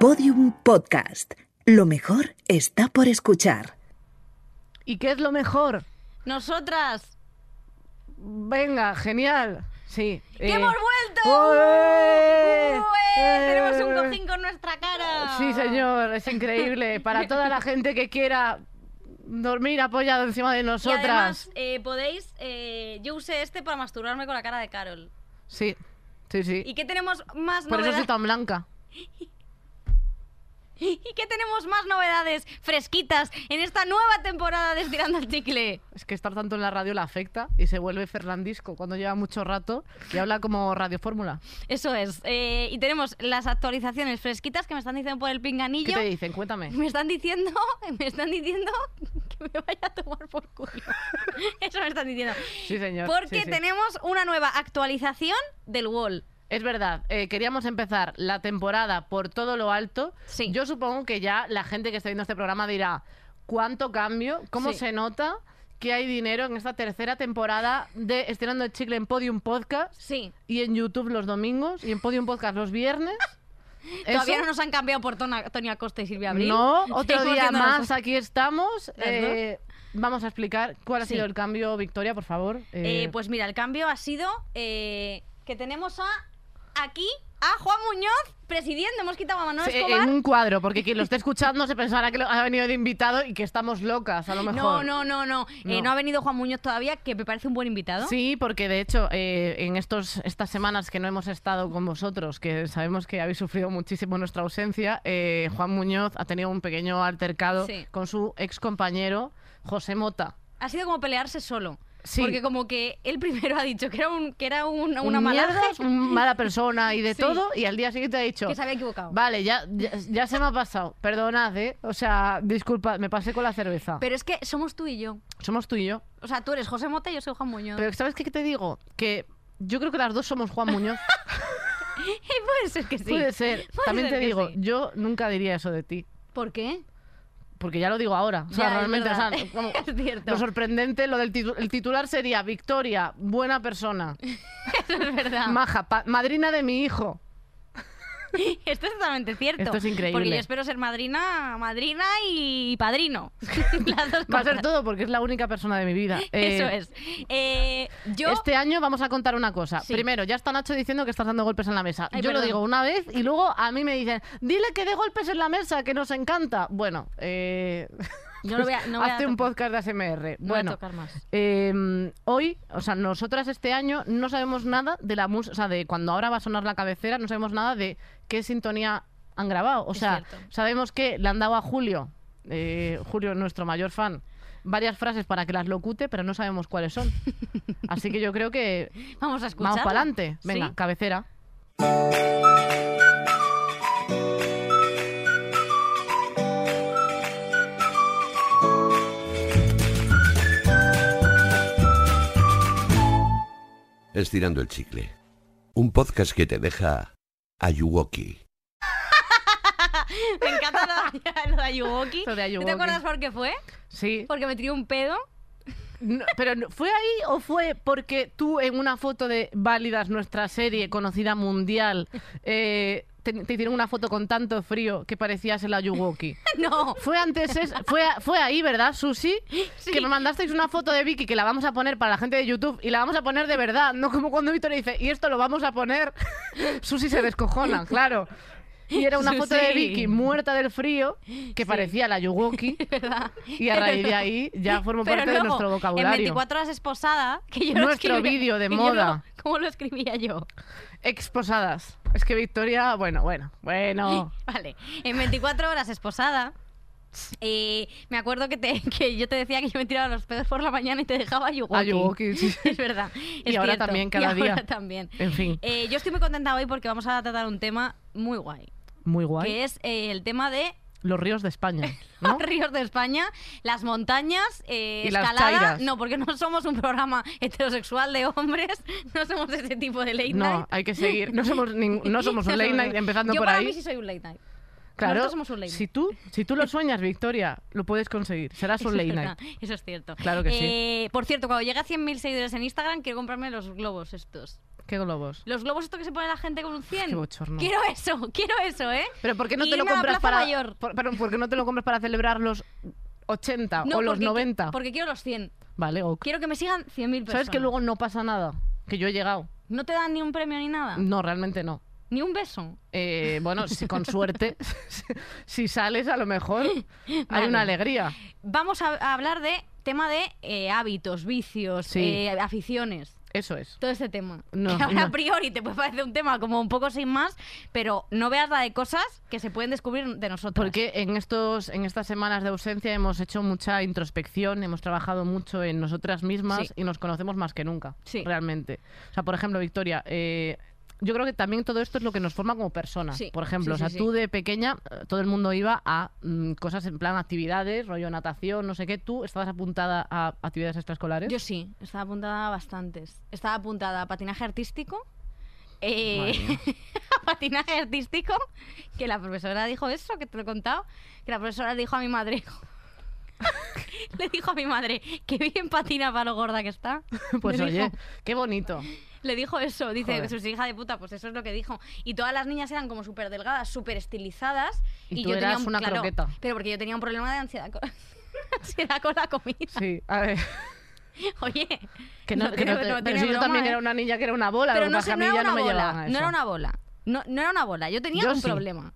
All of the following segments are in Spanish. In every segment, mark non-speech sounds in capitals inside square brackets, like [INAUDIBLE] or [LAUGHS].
Podium Podcast. Lo mejor está por escuchar. ¿Y qué es lo mejor? Nosotras. Venga, genial. Sí. ¡Que eh, hemos vuelto! ¡Ué! ¡Ué! Tenemos un Eh, cojín con nuestra cara. Sí, señor, es increíble. Para toda la gente que quiera dormir apoyado encima de Y nosotras. además, eh, podéis. eh, yo usé este para masturbarme con la cara de Carol. Sí, sí, sí. ¿Y qué tenemos más Por eso soy tan blanca. [LAUGHS] [LAUGHS] ¿Y qué tenemos más novedades fresquitas en esta nueva temporada de Estirando el Chicle? Es que estar tanto en la radio la afecta y se vuelve Fernandisco cuando lleva mucho rato y habla como Radio Fórmula. Eso es. eh, y tenemos las actualizaciones fresquitas que me están diciendo por el ¿Qué pinganillo. te dicen? Cuéntame. Me están diciendo, [LAUGHS] me están diciendo [LAUGHS] que me vaya a tomar por culo. Eso me están diciendo. Sí, señor. Porque sí, sí. tenemos una nueva actualización del Wall. Es verdad, eh, queríamos empezar la temporada por todo lo alto. Sí. Yo supongo que ya la gente que está viendo este programa dirá, ¿cuánto cambio? ¿Cómo Sí. se nota que hay dinero en esta tercera temporada de Estirando el Chicle en Podium Podcast? Sí. Y en YouTube los domingos y en Podium Podcast los viernes. [LAUGHS] Todavía Eso- no nos han cambiado por Tony Acosta y Silvia Abril. No, [LAUGHS] otro día más, aquí estamos. Eh, vamos a explicar cuál ha Sí. sido el cambio, Victoria, por favor. Eh, Eh, pues mira, el cambio ha sido que tenemos a aquí a Juan Muñoz presidiendo. Hemos quitado a Manuel sí, Escobar. en un cuadro, porque quien lo esté escuchando se pensará que lo- ha venido de invitado y que estamos locas, a lo mejor. No, no, no, no. Eh, No. no ha venido Juan Muñoz todavía, que me parece un buen invitado. Sí, porque de hecho eh, en estos, estas semanas que no hemos estado con vosotros, que sabemos que habéis sufrido muchísimo nuestra ausencia, eh, Juan Muñoz ha tenido un pequeño altercado Sí. con su ex compañero José Mota. Ha sido como pelearse solo. Sí. Porque como que él primero ha dicho que era, un, que era un- una Un mala mierdas, mala persona y de [LAUGHS] Sí. todo, y al día siguiente ha dicho... que se había equivocado. Vale, ya, ya, ya se me ha pasado. Perdonad, ¿eh? O sea, disculpa, me pasé con la cerveza. Pero es que somos tú y yo. Somos tú y yo. O sea, tú eres José Mota y yo soy Juan Muñoz. Pero ¿sabes qué te digo? Que yo creo que las dos somos Juan Muñoz. [LAUGHS] Puede ser que sí. Puede ser. Puede También ser te digo, sí. yo nunca diría eso de ti. ¿Por qué? Porque ya lo digo ahora. O sea, Ya, es realmente, o sea, verdad. como- [LAUGHS] Es cierto. lo sorprendente, lo del titu- el titular sería Victoria, buena persona, [LAUGHS] Eso es verdad. maja, madrina de mi hijo. [LAUGHS] Esto es totalmente cierto. Esto es increíble. Porque yo espero ser madrina, madrina y padrino. [LAUGHS] Las dos Va a ser todo porque es la única persona de mi vida. [LAUGHS] Eh, Eso es. Eh, yo. Este año vamos a contar una cosa. Sí. Primero, ya está Nacho diciendo que estás dando golpes en la mesa. Ay, Yo lo digo una vez y luego a mí me dicen, dile que dé golpes en la mesa, que nos encanta. Bueno, eh, No lo voy a- no voy a hazte un podcast de ASMR. No voy a bueno, tocar más. eh, hoy, o sea, nosotras este año no sabemos nada de la música, o sea, de cuando ahora va a sonar la cabecera, no sabemos nada de qué sintonía han grabado. O Es sea, cierto. sabemos que le han dado a Julio, eh, Julio, nuestro mayor fan, varias frases para que las locute, pero no sabemos cuáles son. [LAUGHS] Así que yo creo que Vamos a escuchar. vamos para adelante. Venga, Sí. cabecera. Estirando el chicle. Un podcast que te deja ayuwoki. [LAUGHS] Me encanta lo, de- [LAUGHS] lo de Ayuwoki. Lo de ¿Tú Ayuwoki. ¿Te acuerdas por qué fue? Sí. Porque me tiró un pedo. No, pero ¿fue ahí o fue porque tú en una foto de Válidas, nuestra serie conocida mundial, eh, te, te hicieron una foto con tanto frío que parecías el Ayuwoki? [LAUGHS] No. Fue antes, es- fue, fue ahí, ¿verdad, Susi? Sí. Que me mandasteis una foto de Vicky que la vamos a poner para la gente de YouTube y la vamos a poner de verdad, no como cuando Víctor dice, y esto lo vamos a poner. [LAUGHS] Susi se descojona, claro. Y era una foto de. Vicky muerta del frío que parecía la. [LAUGHS] ¿Verdad? Y a raíz de ahí ya formó Pero parte luego, de nuestro vocabulario. En 24 horas esposada, que yo Nuestro vídeo de moda. lo- ¿Cómo lo escribía yo? Exposadas. Es que Victoria, bueno, bueno, bueno. [LAUGHS] Vale. En 24 horas esposada. eh, me acuerdo que, te, [LAUGHS] que yo te decía que yo me tiraba los pedos por la mañana y te dejaba. Ayuwoki, sí. [LAUGHS] Es verdad. Y ahora cierto. también, cada y ahora día. también. En fin, Eh, yo estoy muy contenta hoy porque vamos a tratar un tema muy guay. muy guay. Que es eh, el tema de Los ríos de España, [LAUGHS] ¿no? los ríos de España, las montañas, eh, Y escalada. no, porque no somos un programa heterosexual de hombres, [LAUGHS] no somos ese tipo de late No, night. hay que seguir. No somos, [LAUGHS] no somos un No late night, empezando Yo por para ahí. mí sí soy un late night. claro, somos un late si tú, si tú lo sueñas, Victoria, lo puedes conseguir. Serás un late night. Eso es cierto. Claro que sí. Eh, Por cierto, cuando llegue a 100.000 seguidores en Instagram, quiero comprarme los globos estos. ¿Qué globos? Los globos estos que se pone la gente con un 100. Qué bochorno. Quiero eso, [LAUGHS] quiero eso, ¿eh? Pero ¿por qué no Y te lo compras para Mayor. por- pero ¿por qué no te lo compras para celebrar los 80 o los porque, 90? Porque quiero los 100. Vale, ok. Quiero que me sigan 100.000 personas. ¿Sabes que luego no pasa nada? Que yo he llegado. ¿No te dan ni un premio ni nada? No, realmente no. ¿Ni un beso? Eh, bueno, si con [LAUGHS] suerte, [LAUGHS] si sales a lo mejor hay una alegría. Vamos a, a hablar de tema de eh, hábitos, vicios, Sí. eh, aficiones. Eso es. Todo este tema. No, [LAUGHS] que ahora no. a priori te puede parecer un tema como un poco sin más, pero no veas la de cosas que se pueden descubrir de nosotros. Porque en estos en estas semanas de ausencia hemos hecho mucha introspección, hemos trabajado mucho en nosotras mismas Sí. y nos conocemos más que nunca, Sí. realmente. O sea, por ejemplo, Victoria, eh, yo creo que también todo esto es lo que nos forma como personas. Sí, Por ejemplo, sí, o sea, sí, tú de pequeña, eh, todo el mundo iba a mm, cosas en plan actividades, rollo natación, no sé qué. ¿Tú estabas apuntada a actividades extraescolares? Yo sí, estaba apuntada a bastantes. Estaba apuntada a patinaje artístico. eh, [LAUGHS] a patinaje artístico, que la profesora dijo eso, que te lo he contado, que la profesora dijo a mi madre, [LAUGHS] le dijo a mi madre, que bien patina para lo gorda que está. [LAUGHS] pues Le oye, dijo- qué bonito. Le dijo eso, dice, Joder. sus hija de puta, pues eso es lo que dijo. Y todas las niñas eran como súper delgadas, súper estilizadas. Y tú yo tenía eras un, una claro, croqueta. Pero porque yo tenía un problema de ansiedad con, [LAUGHS] ansiedad con la comida. Sí, a ver. [LAUGHS] Oye, Que no, no que no tiene- te- no pero si yo broma, también ¿eh? era una niña que era una bola, pero no, sé, a mí ya no me bola, eso. no era una bola. No, no era una bola, yo tenía Yo un sí. problema.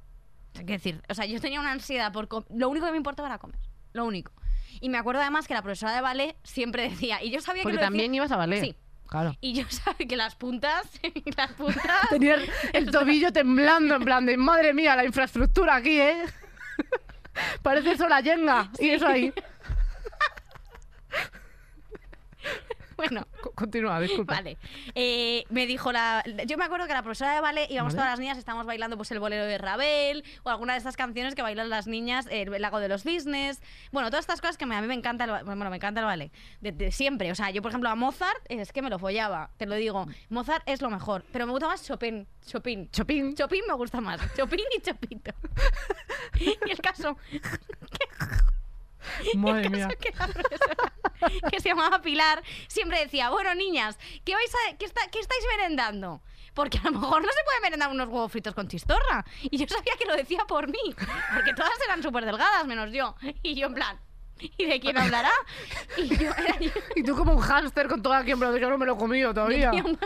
Es decir, o sea, yo tenía una ansiedad por lo único que me importaba era comer, lo único. Y me acuerdo además que la profesora de ballet siempre [LAUGHS] decía, y yo sabía Porque que lo decía- también ibas a ballet. Sí. Claro. Y yo [LAUGHS] sabía que las puntas, [LAUGHS] las puntas Tenía el, el tobillo temblando, en plan de madre mía, la infraestructura aquí, ¿eh? [LAUGHS] Parece eso la yenga. Y eso ahí. [LAUGHS] Bueno, Co- Continúa, disculpa. vale. Eh, me dijo la. Yo me acuerdo que la profesora de ballet íbamos Vale. todas las niñas, estábamos bailando pues el bolero de Ravel o alguna de estas canciones que bailan las niñas, el lago de los cisnes. Bueno, todas estas cosas que me- a mí me encanta el, bueno, me encanta el ballet. De, de siempre. O sea, yo, por ejemplo, a Mozart es que me lo follaba, te lo digo. Mozart es lo mejor. Pero me gusta más Chopin. Chopin. Chopin. Chopin me gusta más. Chopin y Chopito. [LAUGHS] [LAUGHS] y el caso. [LAUGHS] Madre mía. que que se llamaba Pilar, siempre decía, bueno, niñas, ¿qué, vais a, qué, está- qué estáis merendando? Porque a lo mejor no se puede merendar unos huevos fritos con chistorra. Y yo sabía que lo decía por mí, porque todas eran súper delgadas, menos yo. Y yo en plan, ¿y de quién hablará? Y yo era yo. [LAUGHS] Y tú como un hámster con todo aquí en plan, yo no me lo he comido todavía. tenía [LAUGHS] un-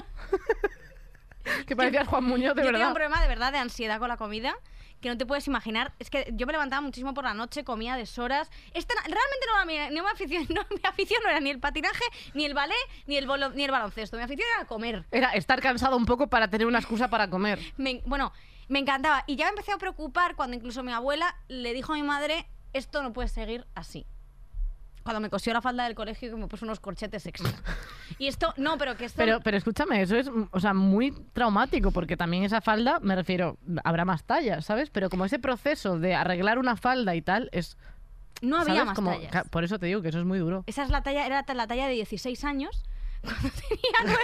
Que parecías Juan Muñoz, de yo tenía verdad. un problema de verdad de ansiedad con la comida que no te puedes imaginar. Es que yo me levantaba muchísimo por la noche, comía deshoras. Esta realmente no era mi, no mi afición, [LAUGHS] no, mi afición no era ni el patinaje, ni el ballet, ni el, bolo- ni el baloncesto. Mi afición era comer. Era estar cansado un poco para tener una excusa para comer. Me- bueno, me encantaba. Y ya me empecé a preocupar cuando incluso mi abuela le dijo a mi madre, esto no puede seguir así. Cuando me cosió la falda del colegio que me puso unos corchetes extra. Y esto, no, pero que esto... Pero, pero escúchame, eso es mm, o sea, muy traumático, porque también esa falda, me refiero, habrá más tallas, ¿sabes? Pero como ese proceso de arreglar una falda y tal, es. no había ¿sabes? más Como- tallas. Por eso te digo que eso es muy duro. Esa es la talla, era la talla de 16 años. [LAUGHS] Cuando tenía [LAUGHS] 9,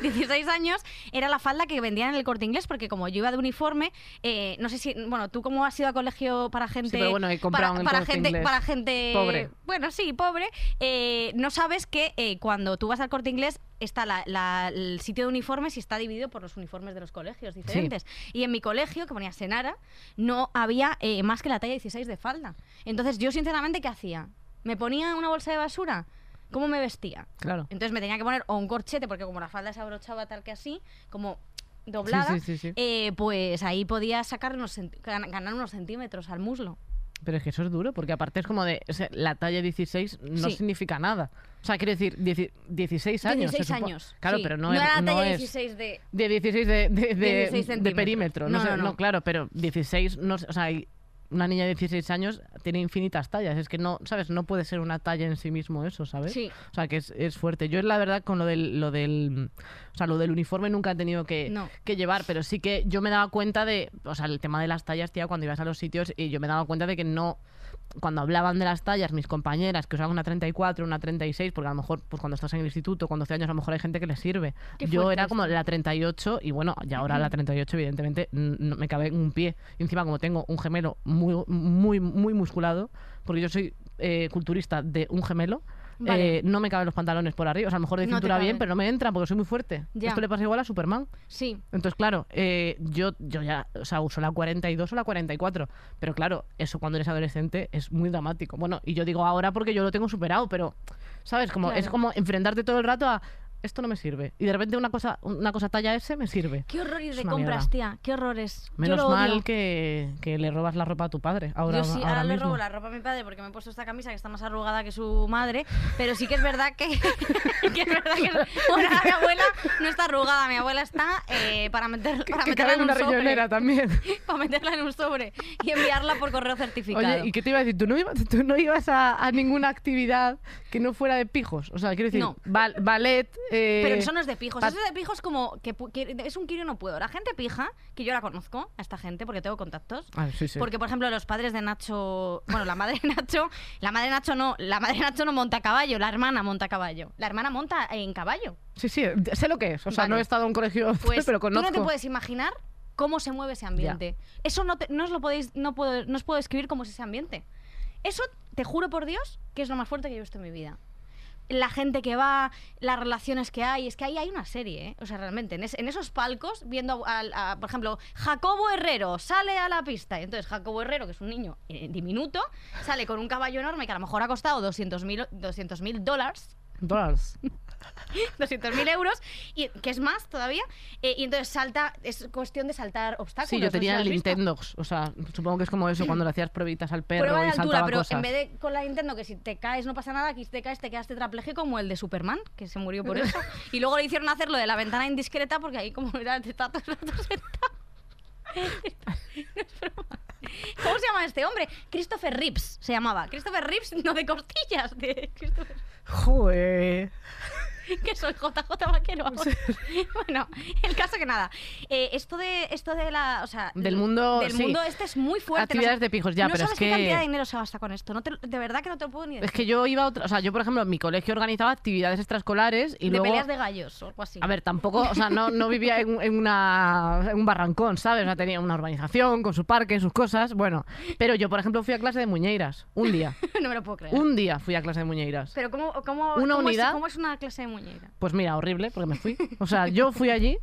16 años, era la falda que vendían en el corte inglés, porque como yo iba de uniforme, eh, no sé si, bueno, tú cómo has ido a colegio para gente. pero bueno, he comprado para, para Corte gente, Inglés. para gente Pobre. Bueno, sí, pobre. eh, no sabes que eh, cuando tú vas al corte inglés está la- la- el sitio de uniformes y está dividido por los uniformes de los colegios diferentes. Y en mi colegio, que ponía Senara, no había eh, más que la talla 16 de falda. Entonces, yo sinceramente, ¿qué hacía? ¿Me ponía una bolsa de basura? ¿Cómo me vestía? Claro. Entonces me tenía que poner o un corchete, porque como la falda se abrochaba tal que así, como doblada, Sí, sí, sí, sí. eh, pues ahí podía sacar unos gan- ganar unos centímetros al muslo. Pero es que eso es duro, porque aparte es como de. o sea, la talla 16 no Sí. significa nada. O sea, quiere decir, dieci- 16 años. se 16 supo- años. Claro, sí. pero no, no es. era la no talla es 16 de... De 16 de, de, de- 16 de centímetros. perímetro. No, No, sé, no, claro, pero 16, no, sé, o sea, una niña de 16 años tiene infinitas tallas. Es que no, ¿sabes? No puede ser una talla en sí mismo eso, ¿sabes? Sí. O sea, que es, es fuerte. Yo, la verdad, con lo del, lo del, o sea, lo del uniforme nunca he tenido que, No. que llevar, pero sí que yo me daba cuenta de, o sea, el tema de las tallas, tía, cuando ibas a los sitios, y yo me daba cuenta de que no, cuando hablaban de las tallas, mis compañeras, que usaban una 34, una 36, porque a lo mejor, pues cuando estás en el instituto, con 12 años, a lo mejor hay gente que le sirve. Qué Yo era como la 38, y bueno, y ahora la 38, evidentemente, no me cabe en un pie. Y encima, como tengo un gemelo muy, muy, muy musculado, porque yo soy eh, culturista de un gemelo, Vale. Eh, no me caben los pantalones por arriba. O sea, a lo mejor de No cintura bien, pero no me entran porque soy muy fuerte. Ya. Esto le pasa igual a Superman. Sí. Entonces, claro, eh, yo, yo ya, o sea, uso la 42 o la 44. Pero claro, eso cuando eres adolescente es muy dramático. Bueno, y yo digo ahora porque yo lo tengo superado, pero, ¿sabes? Como, Es como enfrentarte todo el rato a esto no me sirve. Y de repente una cosa, una cosa talla S me sirve. Qué horror ir Es de una compras, mierda. tía. Qué horrores. Yo Menos odio. mal que, que le robas la ropa a tu padre. Ahora, Yo sí, ahora ahora le mismo. robo la ropa a mi padre porque me he puesto esta camisa que está más arrugada que su madre, pero sí que es verdad que, [LAUGHS] que es verdad que [LAUGHS] bueno, mi abuela no está arrugada, mi abuela está eh, para, meter, para que meterla en en un una sobre, también. [LAUGHS] para meterla en un sobre y enviarla por correo certificado. Oye, ¿y qué te iba a decir? ¿Tú no ibas, tú no ibas a, a ninguna actividad que no fuera de pijos? O sea, quiero decir, No. ballet... eh, Pero eso no es de pijos. Eso de pijos como que, es un quiero no puedo. La gente pija, que yo la conozco, a esta gente, porque tengo contactos. Ah, sí, sí. Porque, por ejemplo, los padres de Nacho. Bueno, la madre de Nacho. La madre de Nacho no. La madre de Nacho no monta a caballo. La hermana monta a caballo. La hermana monta en caballo. Sí, sí, sé lo que es. O sea, Vale. no he estado en un colegio, [LAUGHS] Pues pero tú conozco. no te puedes imaginar cómo se mueve ese ambiente. Eso no, te- no os lo podéis. No, puedo, no os puedo describir cómo es ese ambiente. Eso, te juro por Dios, que es lo más fuerte que yo he visto en mi vida. La gente que va, las relaciones que hay, es que ahí hay una serie, ¿eh? O sea, realmente, en, en esos palcos, viendo, al- a, por ejemplo, Jacobo Herrero sale a la pista. Y entonces Jacobo Herrero, que es un niño eh, diminuto, sale con un caballo enorme que a lo mejor ha costado 200.000 200.000 dólares. Dólares. [LAUGHS] 200.000 euros, y, que es más todavía, eh, y entonces salta, es cuestión de saltar obstáculos. Sí, yo tenía el. Nintendo. O sea, supongo que es como eso, cuando le hacías pruebitas al perro Prueba de y altura, saltaba pero cosas. en vez de con la Nintendo, que si te caes no pasa nada, aquí si te caes te quedas tetrapléjico como el de Superman, que se murió por eso. [LAUGHS] Y luego le hicieron hacer lo de la ventana indiscreta porque ahí como era. No [LAUGHS] es broma. ¿Cómo se llama este hombre? Christopher Reeves se llamaba. Christopher Reeves, no de costillas, de Christopher Joder. [LAUGHS] que soy JJ Vaquero. [LAUGHS] [LAUGHS] bueno, el caso que nada. eh, esto de esto de la, o sea, Del mundo, del sí. mundo este es muy fuerte. Actividades de pijos, ya, no pero es sabes que- qué cantidad de dinero se gasta con esto. No te- de verdad que no te lo puedo ni decir. Es que yo iba a otra... O sea, yo, por ejemplo, en mi colegio organizaba actividades extraescolares y de luego... peleas de gallos o algo así. A ver, tampoco, o sea, no, no vivía en, en una, en un barrancón, ¿sabes? O sea, tenía una urbanización con su parque, sus cosas, bueno. Pero yo, por ejemplo, fui a clase de muñeiras, un día. no me lo puedo creer. Un día fui a clase de muñeiras. Pero ¿cómo, cómo, Una cómo es- unidad. ¿cómo es una clase de muñeira? Pues mira, horrible, porque me fui. O sea, yo fui allí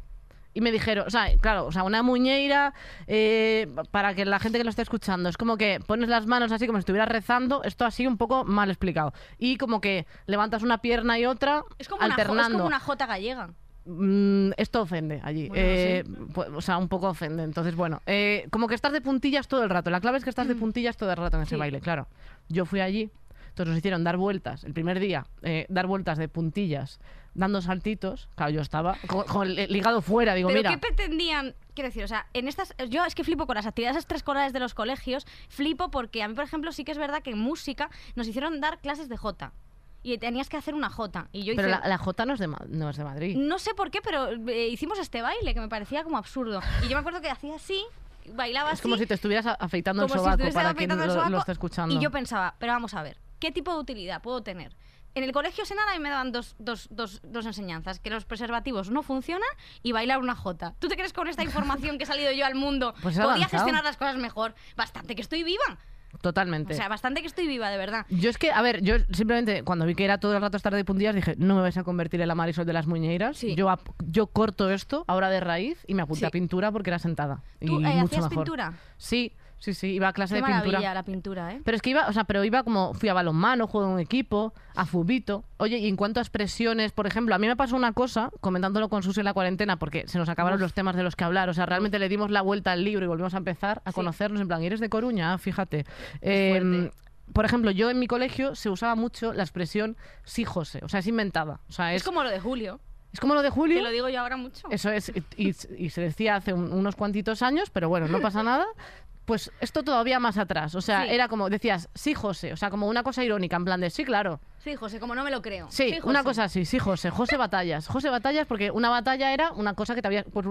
y me dijeron, o sea, claro, o sea, una muñeira, eh, para que la gente que lo esté escuchando, es como que pones las manos así como si estuvieras rezando, esto así un poco mal explicado. Y como que levantas una pierna y otra Es como, una, jo- es alternando. como una jota gallega. Mm, esto ofende allí. Bueno, Eh, pu- O sea, un poco ofende. Entonces, bueno, eh, como que estás de puntillas todo el rato. La clave es que estás de puntillas todo el rato en ese Mm. Sí. baile, claro. Yo fui allí, entonces nos hicieron dar vueltas. El primer día, eh, dar vueltas de puntillas, dando saltitos. Claro, yo estaba con, con el ligado fuera. Digo, Pero mira, ¿qué pretendían? Quiero decir, o sea, en estas. Yo es que flipo con las actividades extraescolares de los colegios. Flipo porque a mí, por ejemplo, sí que es verdad que en música nos hicieron dar clases de Jota. Y tenías que hacer una Jota. Y yo pero hice. la, la J no es de, no es de Madrid. No sé por qué, pero eh, hicimos este baile que me parecía como absurdo. Y yo me acuerdo que hacía así, bailaba Es como si te estuvieras afeitando el si sobaco estuviese para quien el lo, lo escuchando. Y yo pensaba, pero vamos a ver, ¿qué tipo de utilidad puedo tener? En el colegio Senara a mí me daban dos, dos, dos, dos enseñanzas, que los preservativos no funcionan y bailar una jota. ¿Tú te crees que con esta información que he salido yo al mundo [LAUGHS] Pues podía gestionar las cosas mejor? Bastante que estoy viva. Totalmente. O sea, bastante que estoy viva, de verdad. Yo es que, a ver, yo simplemente cuando vi que era todo el rato estar de puntillas dije, no me vais a convertir en la Marisol de las muñeiras. Sí. Yo, yo corto esto ahora de raíz y me apunté Sí. a pintura porque era sentada. ¿Tú y eh, mucho hacías mejor. pintura? Sí, sí, sí, iba a clase Qué de maravilla pintura. la pintura, ¿eh? Pero es que iba, o sea, pero iba como, fui a balonmano, juego en un equipo, a fubito. Oye, y en cuanto a expresiones, por ejemplo, a mí me pasó una cosa, comentándolo con Susi en la cuarentena, porque se nos acabaron los temas de los que hablar. O sea, realmente le dimos la vuelta al libro y volvimos a empezar a Sí. conocernos en plan, ¿y eres de Coruña? Ah, Fíjate. Eh, por ejemplo, yo en mi colegio se usaba mucho la expresión sí, José. O sea, es inventada. O sea, es, Es como lo de Julio, es como lo de Julio. que lo digo yo ahora mucho. Eso es, y, y- y se decía hace un- unos cuantitos años, pero bueno, no pasa nada. [LAUGHS] Pues esto todavía más atrás. O sea, Sí. era como, decías, sí, José. O sea, como una cosa irónica, en plan de, sí, claro. Sí, José, como no me lo creo. Sí, una cosa así, sí, José. José Batallas. José Batallas, porque una batalla era una cosa que te había. pues,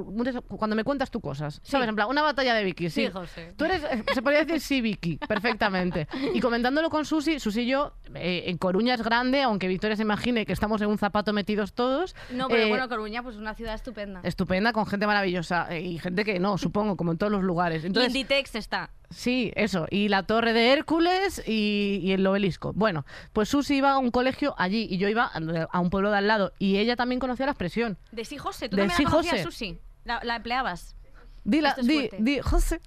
cuando me cuentas tú cosas. ¿Sabes? Sí. En plan, una batalla de Vicky, sí. Sí, José. Tú eres. eh, Se podría decir sí, Vicky, perfectamente. Y comentándolo con Susi, Susi y yo, eh, en Coruña es grande, aunque Victoria se imagine que estamos en un zapato metidos todos. No, pero eh, bueno, Coruña, pues una ciudad estupenda. Estupenda, con gente maravillosa. eh, y gente que no, supongo, como en todos los lugues. y Entonces, Inditex está. Sí, eso. Y la torre de Hércules y, y el obelisco. Bueno, pues Susi iba a un colegio allí y yo iba a- un pueblo de al lado. Y ella también conocía la expresión. De sí, José. ¿Tú De también sí, la conocías, José. Susi? La, la empleabas. Di, la- es di, di, José.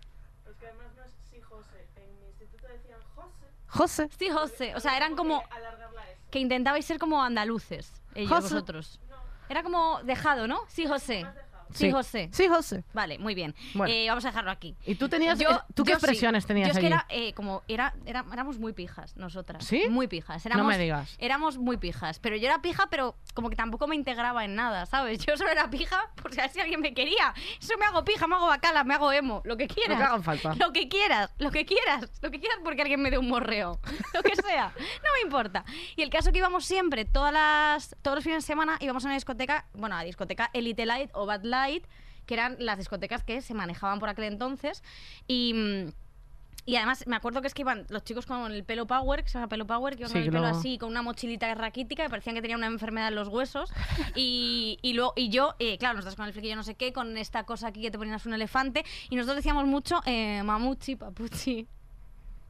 José. Sí, José. O sea, eran como... Que intentabais ser como andaluces, ellos, José. vosotros. Era como dejado, ¿no? Sí, José. Sí, José. Sí, José. Vale, muy bien. Bueno. Eh, vamos a dejarlo aquí. ¿Y tú tenías. Yo- ¿Tú qué yo sí. expresiones tenías Yo es que allí? era eh, como era, era- éramos muy pijas nosotras. ¿Sí? Muy pijas. No Éramos, me digas. Éramos muy pijas. Pero yo era pija, pero como que tampoco me integraba en nada, ¿sabes? Yo solo era pija por si así alguien me quería. Eso me hago pija, me hago bacala, me hago emo, lo que quieras. Lo que haga falta. Lo que quieras, lo que quieras, lo que quieras porque alguien me dé un morreo. [LAUGHS] Lo que sea. No me importa. Y el caso que íbamos siempre, todas las, todos los fines de semana, íbamos a una discoteca, bueno, a la discoteca Elite Light o Bad Light, que eran las discotecas que se manejaban por aquel entonces. Y. y además me acuerdo que es que iban los chicos con el pelo power, que se llama pelo power, que iban Sí, con el pelo así, con una mochilita raquítica, que parecían que tenían una enfermedad en los huesos. [LAUGHS] Y, y, luego, y yo, eh, claro, nosotros con el flequillo no sé qué, con esta cosa aquí que te ponías un elefante. Y nosotros decíamos mucho eh, mamuchi, papuchi.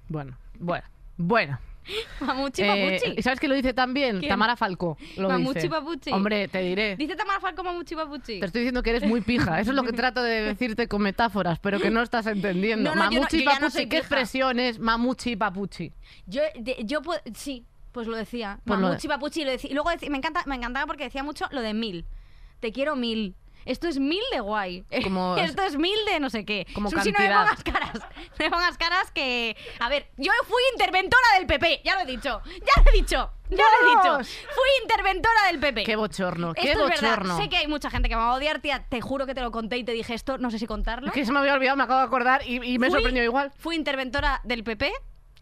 Bueno, bueno, bueno. [LAUGHS] Mamuchi, Eh, papuchi. ¿y ¿Sabes quién lo dice también? ¿Quién? Tamara Falcó. Lo Mamuchi dice. papuchi. Hombre, te diré. Dice Tamara Falco mamuchi, papuchi. Te estoy diciendo que eres muy pija. Eso es lo que [LAUGHS] trato de decirte con metáforas, pero que no estás entendiendo. No, mamuchi no papuchi, ¿qué pija. expresión es mamuchi papuchi? Yo, de- yo puedo- sí, pues lo decía. Pues lo Mamuchi, papuchi, lo decía. Y luego decí- me, encanta, me encantaba porque decía mucho lo de mil. Te quiero mil. Esto es mil de guay. Como- [LAUGHS] Esto es mil de no sé qué. Como Susi, no me pongas caras. No me pongas caras que... A ver, yo fui interventora del PP. Ya lo he dicho. Ya lo he dicho. Ya lo he dicho. Fui interventora del PP. Qué bochorno, qué Esto es bochorno. verdad. Sé que hay mucha gente que me va a odiar, tía. Te juro que te lo conté y te dije esto. No sé si contarlo. Es que se me había olvidado, me acabo de acordar y, y me Fui- sorprendió igual. Fui interventora del PP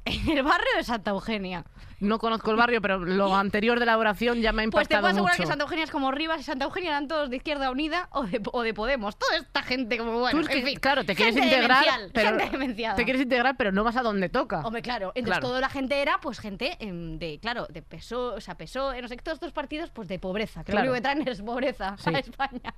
en [LAUGHS] el barrio de Santa Eugenia. No conozco el barrio, pero lo anterior de la oración ya me ha Pues te impactado puedo asegurar mucho. que Santa Eugenia es como Rivas y Santa Eugenia eran todos de Izquierda Unida o de, o de Podemos. Toda esta gente como bueno, Tú es que, en fin. claro, te quieres Gente integrar, demencial, pero gente demenciada. te quieres integrar, pero no vas a donde toca. Hombre, claro. Entonces Claro. toda la gente era, pues, gente em, de, claro, de PSOE, o sea, PSOE, no sé, todos estos partidos, pues, de pobreza. Que Claro. lo único que traen es pobreza Sí. a España.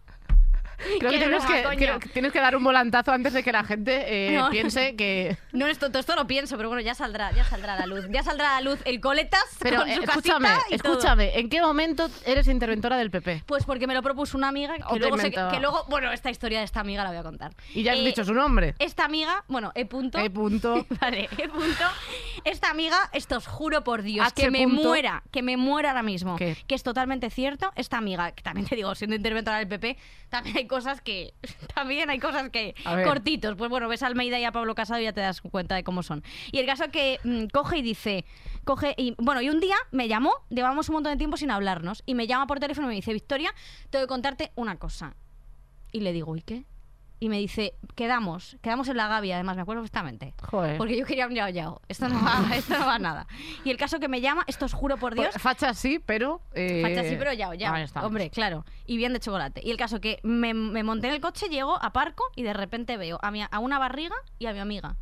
[LAUGHS] Creo que tienes, que, coño. creo que tienes que dar un volantazo antes de que la gente eh, No. piense que... [LAUGHS] No es tonto, esto lo pienso, pero bueno, ya saldrá, ya saldrá a la luz. Ya saldrá a la luz el coletas Pero con eh, su escúchame, todo. escúchame, ¿en qué momento eres interventora del PP? Pues porque me lo propuso una amiga que luego, se- inventaba. que luego, bueno, esta historia de esta amiga la voy a contar. Y ya has Eh, dicho su nombre. Esta amiga, bueno, E punto. E punto. [LAUGHS] Vale, E punto. Esta amiga, esto os juro por Dios, H que me punto. muera, que me muera ahora mismo. ¿Qué? Que es totalmente cierto. Esta amiga, que también te digo, siendo interventora del PP, también hay cosas que. [LAUGHS] También hay cosas que. Cortitos. Pues bueno, ves a Almeida y a Pablo Casado y ya te das cuenta de cómo son. Y el caso que mm, coge y dice. Coge y. Bueno, y un día me llamó, llevamos un montón de tiempo sin hablarnos, y me llama por teléfono y me dice: Victoria, tengo que contarte una cosa. Y le digo, ¿y qué? Y me dice, quedamos, quedamos en la Gavia, además, me acuerdo perfectamente. Joder. Porque yo quería un yao yao. Esto no va, [LAUGHS] esto no va a nada. Y el caso que me llama, esto os juro por Dios. Pues, Facha sí, pero... eh, Facha sí, pero yao yao. Hombre, claro. Y bien de chocolate. Y el caso que me, me monté en el coche, llego a Parco y de repente veo a, mi, a una barriga y a mi amiga.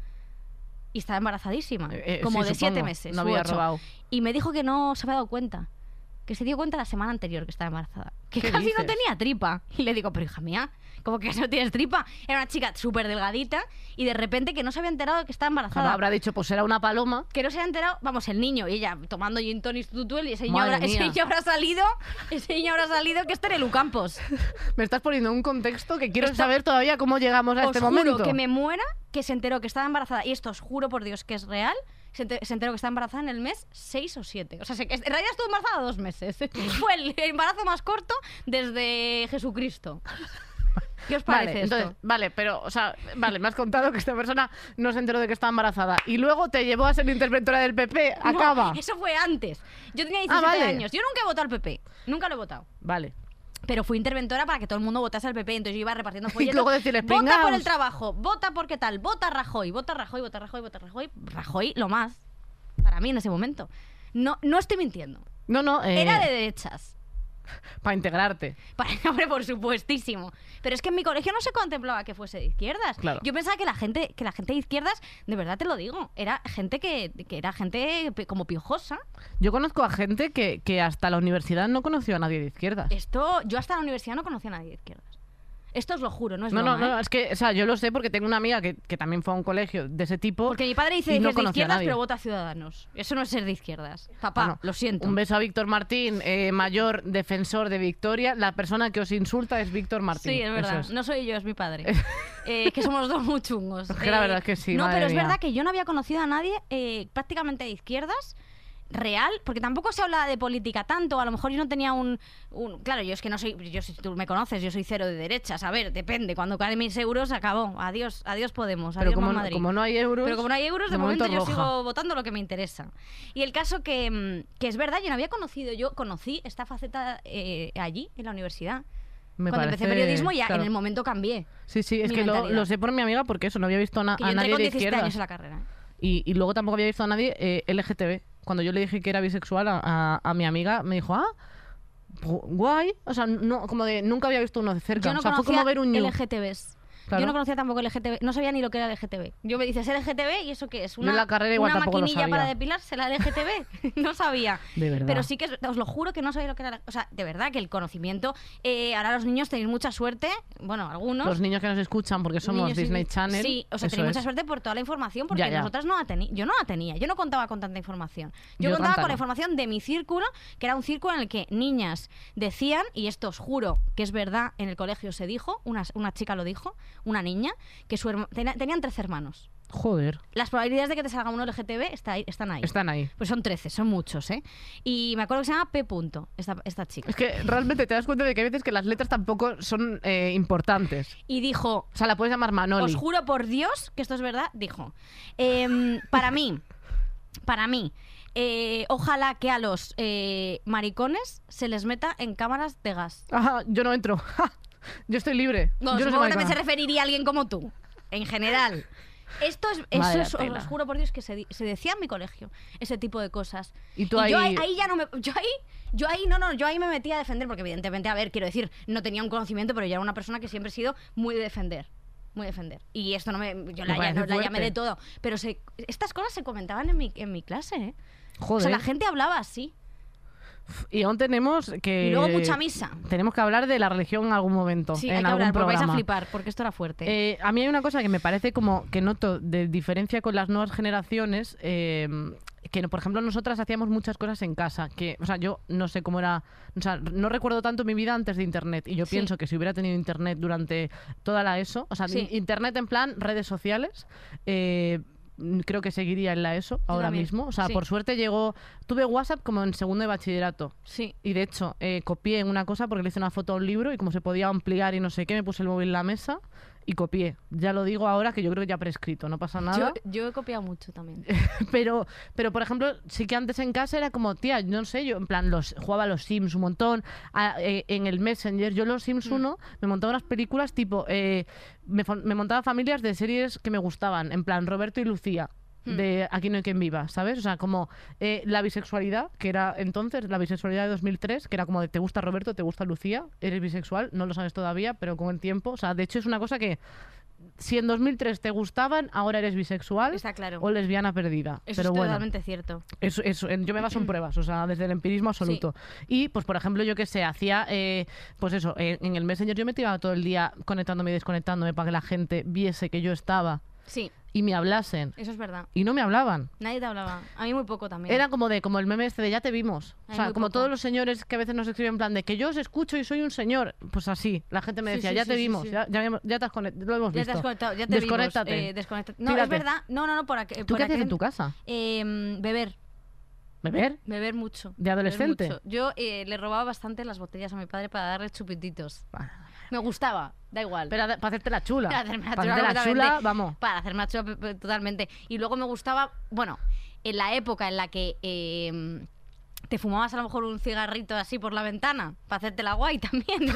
Y estaba embarazadísima. Eh, eh, como sí, de siete supongo. meses. No había ocho. robado. Y me dijo que no se había dado cuenta. Que se dio cuenta la semana anterior que estaba embarazada. Que ¿Qué casi no dices? tenía tripa. Y le digo, pero hija mía, ¿cómo que [LAUGHS] no tienes tripa? Era una chica súper delgadita y de repente que no se había enterado de que estaba Claro, embarazada. habrá dicho, pues era una paloma. Que no se había enterado, vamos, el niño y ella tomando gin tonic tutuel y ese niño, habrá, ese niño habrá salido, ese niño habrá salido que esto era Lucampos. [LAUGHS] Me estás poniendo un contexto que quiero saber todavía cómo llegamos a Os este juro momento. que me muera que se enteró que estaba embarazada y esto os juro por Dios que es real. Se ente- se enteró que estaba embarazada en el mes 6 o 7. O sea, se- en realidad estuvo embarazada dos meses. [LAUGHS] Fue el embarazo más corto desde Jesucristo. ¿Qué os parece Vale, esto? entonces, vale, pero, o sea, vale, me has contado que esta persona no se enteró de que estaba embarazada y luego te llevó a ser interventora del PP. No, Acaba. eso fue antes. Yo tenía 17 Ah, vale. años. Yo nunca he votado al PP. Nunca lo he votado. Vale. Pero fui interventora para que todo el mundo votase al PP. Entonces yo iba repartiendo [LAUGHS] folletos. luego decirles, vota por el trabajo, vota por qué tal, vota Rajoy, vota Rajoy, vota Rajoy, vota Rajoy. Rajoy, lo más. Para mí en ese momento. No, no estoy mintiendo. No, no, eh, Era de derechas. Para integrarte. Para, [LAUGHS] hombre, por supuestísimo. Pero es que en mi colegio no se contemplaba que fuese de izquierdas. Claro. Yo pensaba que la gente, que la gente de izquierdas, de verdad te lo digo, era gente que, que era gente como piojosa. Yo conozco a gente que, que hasta la universidad no conoció a nadie de izquierdas. Esto, yo hasta la universidad no conocía a nadie de izquierdas. Esto os lo juro, no es No, no, broma, no, ¿eh? es que, o sea, yo lo sé porque tengo una amiga que, que también fue a un colegio de ese tipo. Porque mi padre dice que no es de izquierdas, pero vota a Ciudadanos. Eso no es ser de izquierdas. Papá, Bueno, lo siento. Un beso a Víctor Martín, eh, mayor defensor de Victoria. La persona que os insulta es Víctor Martín. Sí, es verdad. es. No soy yo, es mi padre. [LAUGHS] Eh, que somos dos muy chungos. Es [LAUGHS] que la verdad es que sí, No, pero es verdad que yo no había conocido a nadie prácticamente de izquierdas real, porque tampoco se habla de política tanto, a lo mejor yo no tenía un, un- claro, yo es que no soy, yo si tú me conoces, yo soy cero de derechas, a ver, depende, cuando caen mis euros acabó, adiós, adiós Podemos, Pero adiós como, Madrid. como no hay euros. Pero como no hay euros, de, de momento, momento yo sigo votando lo que me interesa. Y el caso que, mm, que es verdad, yo no había conocido, yo conocí esta faceta eh, allí, en la universidad. me Cuando parece- empecé periodismo ya claro. en el momento cambié. Sí, sí, es que lo, sé por mi amiga porque eso, no había visto a, na- Que yo a nadie con de 17 izquierdas. años en la carrera. ¿eh? Y, y luego tampoco había visto a nadie eh, LGTB. Cuando yo le dije que era bisexual a, a- a mi amiga, me dijo, ah, gu- guay. O sea, no, como de nunca había visto uno de cerca. Yo no o sea, fue como ver un ñu. LGTBs. Claro. Yo no conocía tampoco LGTB, no sabía ni lo que era LGTB. Yo me dices LGTB y eso qué es, una, en la carrera igual una maquinilla para depilarse la LGTB. [LAUGHS] no sabía. De verdad. Pero sí que os lo juro que no sabía lo que era. la- O sea, de verdad que el conocimiento. eh, ahora los niños tenéis mucha suerte, bueno, algunos. Los niños que nos escuchan porque somos Niños Disney Channel. Sí, o sea, tenéis mucha suerte por toda la información porque Ya, ya. nosotras no la teni- Yo no la tenía, yo no contaba con tanta información. Yo, Yo contaba con la información de mi círculo, que era un círculo en el que niñas decían, y esto os juro que es verdad, en el colegio se dijo, una, una chica lo dijo, una niña, que su herma- tena- tenían 13 hermanos. Joder, Las probabilidades de que te salga uno LGTB está ahí- están ahí. están ahí. Pues son 13, son muchos, ¿eh? Y me acuerdo que se llama P. Punto, esta, esta chica. Es que realmente te das cuenta de que hay veces que las letras tampoco son eh, importantes. Y dijo, O sea, la puedes llamar Manoli. Os juro por Dios que esto es verdad, dijo. em, para mí, para mí, eh, ojalá que a los eh, maricones se les meta en cámaras de gas. Ajá, yo no entro. [LAUGHS] yo estoy libre. No, yo no soy supongo que también se referiría a alguien como tú, en general. [LAUGHS] Esto es, eso es- os juro por Dios que se, decía en mi colegio, ese tipo de cosas. Y tú yo ahí- ahí, ahí ya no me, yo ahí, yo ahí no, no, yo ahí me metí a defender porque evidentemente, a ver, quiero decir, no tenía un conocimiento, pero yo era una persona que siempre he sido muy de defender. Muy de defender. Y esto no me. Yo la, llamé de todo. Pero se, estas cosas se comentaban en mi, en mi clase, ¿eh? O Joder. sea, la gente hablaba así. Y aún tenemos que... Y luego mucha misa. Tenemos que hablar de la religión en algún momento. Sí, en hay que algún hablar, porque vais a programa. flipar, porque esto era fuerte. Eh, a mí hay una cosa que me parece como que noto de diferencia con las nuevas generaciones, eh, que por ejemplo nosotras hacíamos muchas cosas en casa, que, o sea, yo no sé cómo era, o sea, no recuerdo tanto mi vida antes de internet y yo Sí. pienso que si hubiera tenido internet durante toda la ESO, o sea, Sí. internet en plan redes sociales, eh, creo que seguiría en la ESO ahora mismo, o sea, sí. por suerte llegó, tuve WhatsApp como en segundo de bachillerato. sí. Y de hecho, eh, copié una cosa porque le hice una foto a un libro y como se podía ampliar y no sé qué, me puse el móvil en la mesa y copié. Ya lo digo ahora que yo creo que ya prescrito, no pasa nada. Yo, yo he copiado mucho también. [LAUGHS] Pero, pero por ejemplo, sí que antes en casa era como, tía, no sé, yo en plan los jugaba a los Sims un montón, a- eh, en el Messenger, yo los Sims Mm. 1 me montaba unas películas tipo, eh, me montaba familias de series que me gustaban, en plan Roberto y Lucía. Mm. De Aquí no hay quien viva, ¿sabes? O sea, como eh, la bisexualidad, que era entonces la bisexualidad de 2003, que era como de te gusta Roberto, te gusta Lucía, eres bisexual, no lo sabes todavía, pero con el tiempo, o sea, de hecho es una cosa que si en 2003 te gustaban, ahora eres bisexual Está claro. o lesbiana perdida. Eso pero es bueno, totalmente cierto. eso, eso, en- yo me baso en [CLEARS THROAT] pruebas, o sea, desde el empirismo absoluto. Y, pues, por ejemplo, yo que sé, hacía, eh, pues eso, eh, en el Messenger yo me tiraba todo el día conectándome y desconectándome para que la gente viese que yo estaba Sí, y me hablasen. eso es verdad. Y no me hablaban. Nadie te hablaba. A mí muy poco también. Era como de, como el meme este de ya te vimos. O sea, como poco. todos los señores que a veces nos escriben en plan de que yo os escucho y soy un señor. Pues así, la gente me decía, sí, ya sí, te vimos. Ya, ya, ya te has lo hemos ya visto. te has conectado, ya te Desconéctate. vimos, eh, No, es verdad. No, no, no, por aquí. ¿Tú por qué haces en tu casa? Em, beber. ¿Beber? Beber mucho. ¿De beber adolescente? mucho. Yo eh, le robaba bastante las botellas a mi padre para darle chupititos. Bueno, Me gustaba, da igual. Pero para hacerte la chula. Para hacerme la Para chula hacerte la chula, vamos. Para hacerme la chula totalmente. Y luego me gustaba, bueno, en la época en la que eh, te fumabas a lo mejor un cigarrito así por la ventana, para hacerte la guay [LAUGHS] también.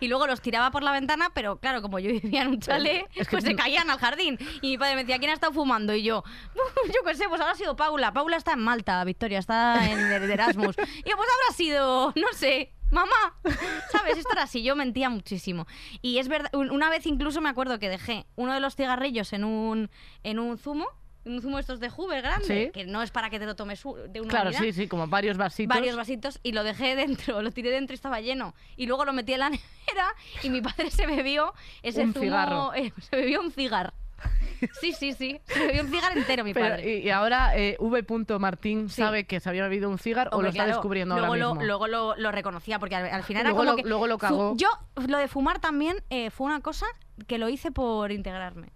y luego los tiraba por la ventana, pero claro, como yo vivía en un chalet, Es que pues se caían al jardín. Y mi padre me decía, ¿quién ha estado fumando? Y yo, yo qué sé, pues habrá sido Paula. Paula está en Malta, Victoria, está en Erasmus. Y yo, pues habrá sido, no sé, mamá. [LAUGHS] ¿Sabes? Esto era así, yo mentía muchísimo. Y es verdad, un- una vez incluso me acuerdo que dejé uno de los cigarrillos en un, en un zumo un zumo de estos de Hoover grande, Sí. que no es para que te lo tomes de una Claro, unidad. sí, sí, como varios vasitos. varios vasitos y lo dejé dentro, [LAUGHS] lo tiré dentro y estaba lleno. Y luego lo metí en la nevera y mi padre se bebió ese Un zumo. cigarro. eh, se bebió un cigar. [LAUGHS] Sí, sí, sí. Se bebió un cigar entero mi Pero, padre. y, y ahora eh, V. Martín Sí. sabe que se había bebido un cigar o lo está claro, descubriendo luego ahora lo, mismo. Luego lo, lo reconocía, porque al, al final era Luego como lo- que... luego lo fu- cagó. Yo, lo de fumar también eh, fue una cosa que lo hice por integrarme.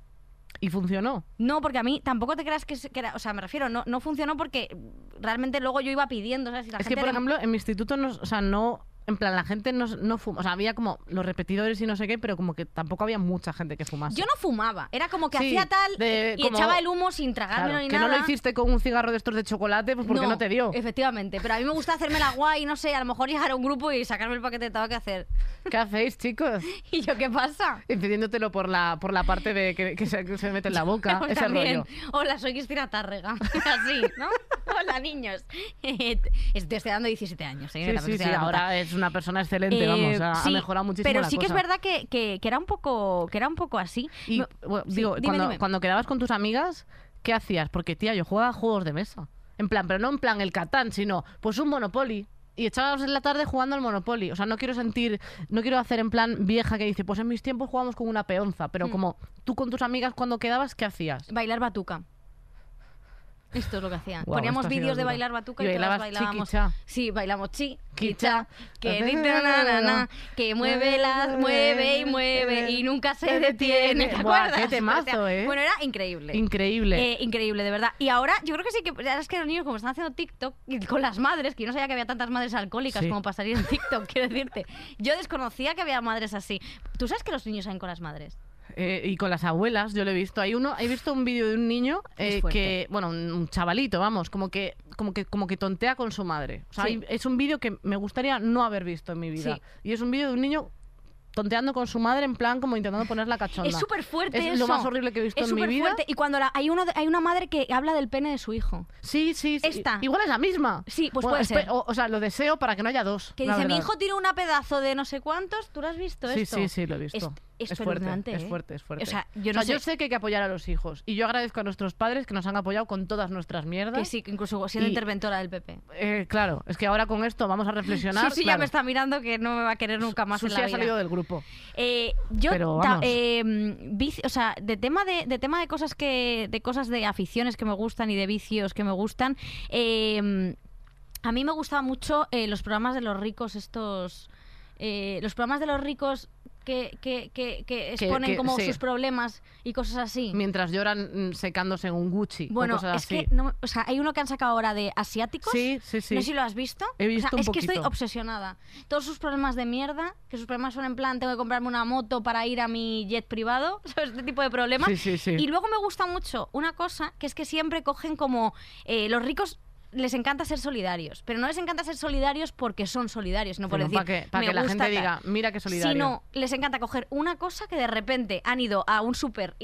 Y funcionó. No, porque a mí tampoco te creas que, era... O sea, me refiero, no, no funcionó porque realmente luego yo iba pidiendo, ¿sabes? Y la es que, gente por ejemplo, en mi instituto, no, o sea, no... En plan, la gente no, no fuma. O sea, había como los repetidores y no sé qué, pero como que tampoco había mucha gente que fumase. Yo no fumaba, era como que Sí, hacía tal de- y como- echaba el humo sin tragármelo Claro, ni que nada. no lo hiciste con un cigarro de estos de chocolate, pues porque no, te dio. Efectivamente, pero a mí me gusta hacerme la guay, no sé, a lo mejor llegar a un grupo y sacarme el paquete de tabaco que hacer. ¿Qué hacéis, chicos? [LAUGHS] ¿Y yo qué pasa? Impidiéndotelo por la, por la parte de que, que se, que se mete en la boca. [LAUGHS] Pues ese también. rollo. Hola, soy Cristina Tárrega. [LAUGHS] Así, ¿no? Hola, niños. Eh, te estoy dando 17 años, Sí, señora. sí, sí, estoy ahora puta. Es una persona excelente, Eh, vamos, ha, ha mejorado muchísimo Pero la sí que es verdad que, que- que era un poco, que era un poco así. Y, No- bueno, sí, digo, dime, cuando, dime. cuando quedabas con tus amigas, ¿qué hacías? Porque, tía, yo jugaba juegos de mesa. En plan, pero no en plan el Catán, sino pues un Monopoly. Y echábamos en la tarde jugando al Monopoly. O sea, no quiero sentir, no quiero hacer en plan vieja que dice, pues en mis tiempos jugábamos con una peonza. Pero Hmm. como tú con tus amigas cuando quedabas, ¿qué hacías? Bailar batuca. Esto es lo que hacían. Poníamos vídeos de bailar batuca Y y, todas bailábamos. Sí, bailamos chi, Quicha. que dice na, na, na, que mueve las, mueve y mueve y nunca se detiene. ¿Te Buah, acuerdas? qué temazo, ¿eh? Bueno, era increíble. Increíble. Eh, increíble, de verdad. Y ahora yo creo que sí que ahora es que los niños como están haciendo TikTok y con las madres, que yo no sabía que había tantas madres alcohólicas Sí. como salir en TikTok, [LAUGHS] quiero decirte. Yo desconocía que había madres así. ¿Tú sabes que los niños salen con las madres? Eh, y con las abuelas, yo lo he visto. Hay uno, he visto un vídeo de un niño eh, que, bueno, un chavalito, vamos, como que, como que, como que tontea con su madre. O sea, Sí. hay- es un vídeo que me gustaría no haber visto en mi vida. Sí. Y es un vídeo de un niño tonteando con su madre en plan como intentando ponerla cachonda. Es súper fuerte Es eso. lo más horrible que he visto es en mi súper vida. fuerte. Y cuando la- hay, uno de- hay una madre que habla del pene de su hijo. Sí, sí, sí. Esta. Igual es la misma. Sí, pues puede ser. O, o sea, lo deseo para que no haya dos. Que dice, mi hijo tiene una pedazo de no sé cuántos. ¿Tú lo has visto Sí, esto? sí, sí, lo he visto. Es, Es fuerte, es ¿eh? fuerte, es fuerte. O sea, yo no sé... sé que hay que apoyar a los hijos. Y yo agradezco a nuestros padres que nos han apoyado con todas nuestras mierdas. Que sí, que incluso siendo Y- interventora del PP. Eh, claro, es que ahora con esto vamos a reflexionar. Susi ya claro. me está mirando que no me va a querer nunca más Susi en la ha vida. salido del grupo. Eh, yo, Pero vamos. eh, vici- o sea, de tema de, de tema de cosas que, de cosas de aficiones que me gustan y de vicios que me gustan, eh, a mí me gustaban mucho eh, los programas de los ricos, estos, eh, los programas de los ricos que, que, que, que exponen como sí. sus problemas y cosas así. Mientras lloran mm, secándose en un Gucci Bueno, o cosas es así. que, no- o sea, hay uno que han sacado ahora de asiáticos. Sí, sí, sí. No sé si lo has visto. He visto O sea, un es que estoy obsesionada. Todos sus problemas de mierda, que sus problemas son en plan, tengo que comprarme una moto para ir a mi jet privado, [LAUGHS] ¿sabes? Este tipo de problemas. Sí, sí, sí. Y luego me gusta mucho una cosa, que es que siempre cogen como eh, los ricos les encanta ser solidarios, pero no les encanta ser solidarios porque son solidarios, no por decir para que, para "Me que la gente tal". diga, mira qué solidario. Sino les encanta coger una cosa que de repente han ido a un súper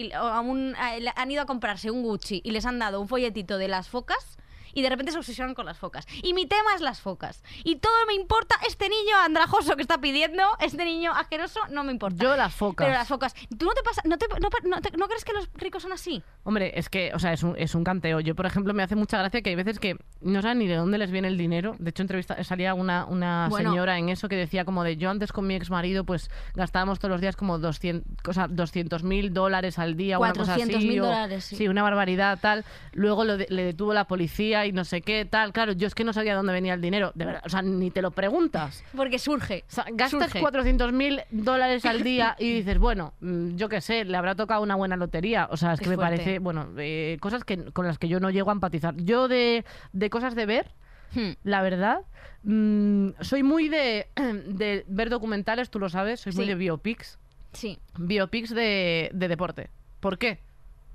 han ido a comprarse un Gucci y les han dado un folletito de las focas y de repente se obsesionan con las focas. Y mi tema es las focas. Y todo me importa este niño andrajoso que está pidiendo, este niño asqueroso, no me importa. Yo las focas. Pero las focas. ¿Tú no te pasa, no, te, no, no te- no crees que los ricos son así? Hombre, es que, o sea, es un, es un canteo. Yo, por ejemplo, me hace mucha gracia que hay veces que no saben ni de dónde les viene el dinero. De hecho, entrevista, salía una, una Bueno. señora en eso que decía como de yo antes con mi ex marido pues gastábamos todos los días como 200 o sea, 200 mil dólares al día, una cosa así. 400.000 o- dólares, sí. una barbaridad, tal. Luego lo de- le detuvo la policía y no sé qué, tal. Claro, yo es que no sabía de dónde venía el dinero. De verdad, o sea, ni te lo preguntas. Porque surge. O sea, gastas Surge. 400 mil dólares al día [LAUGHS] y dices, bueno, mm, yo qué sé, le habrá tocado una buena lotería. O sea, es que me parece, bueno, eh, cosas que, con las que yo no llego a empatizar. Yo de, de cosas de ver, Hmm. la verdad, mm, soy muy de, [CLEARS THROAT] de ver documentales, tú lo sabes, soy muy de biopics. Sí. Biopics de, de deporte. ¿Por qué?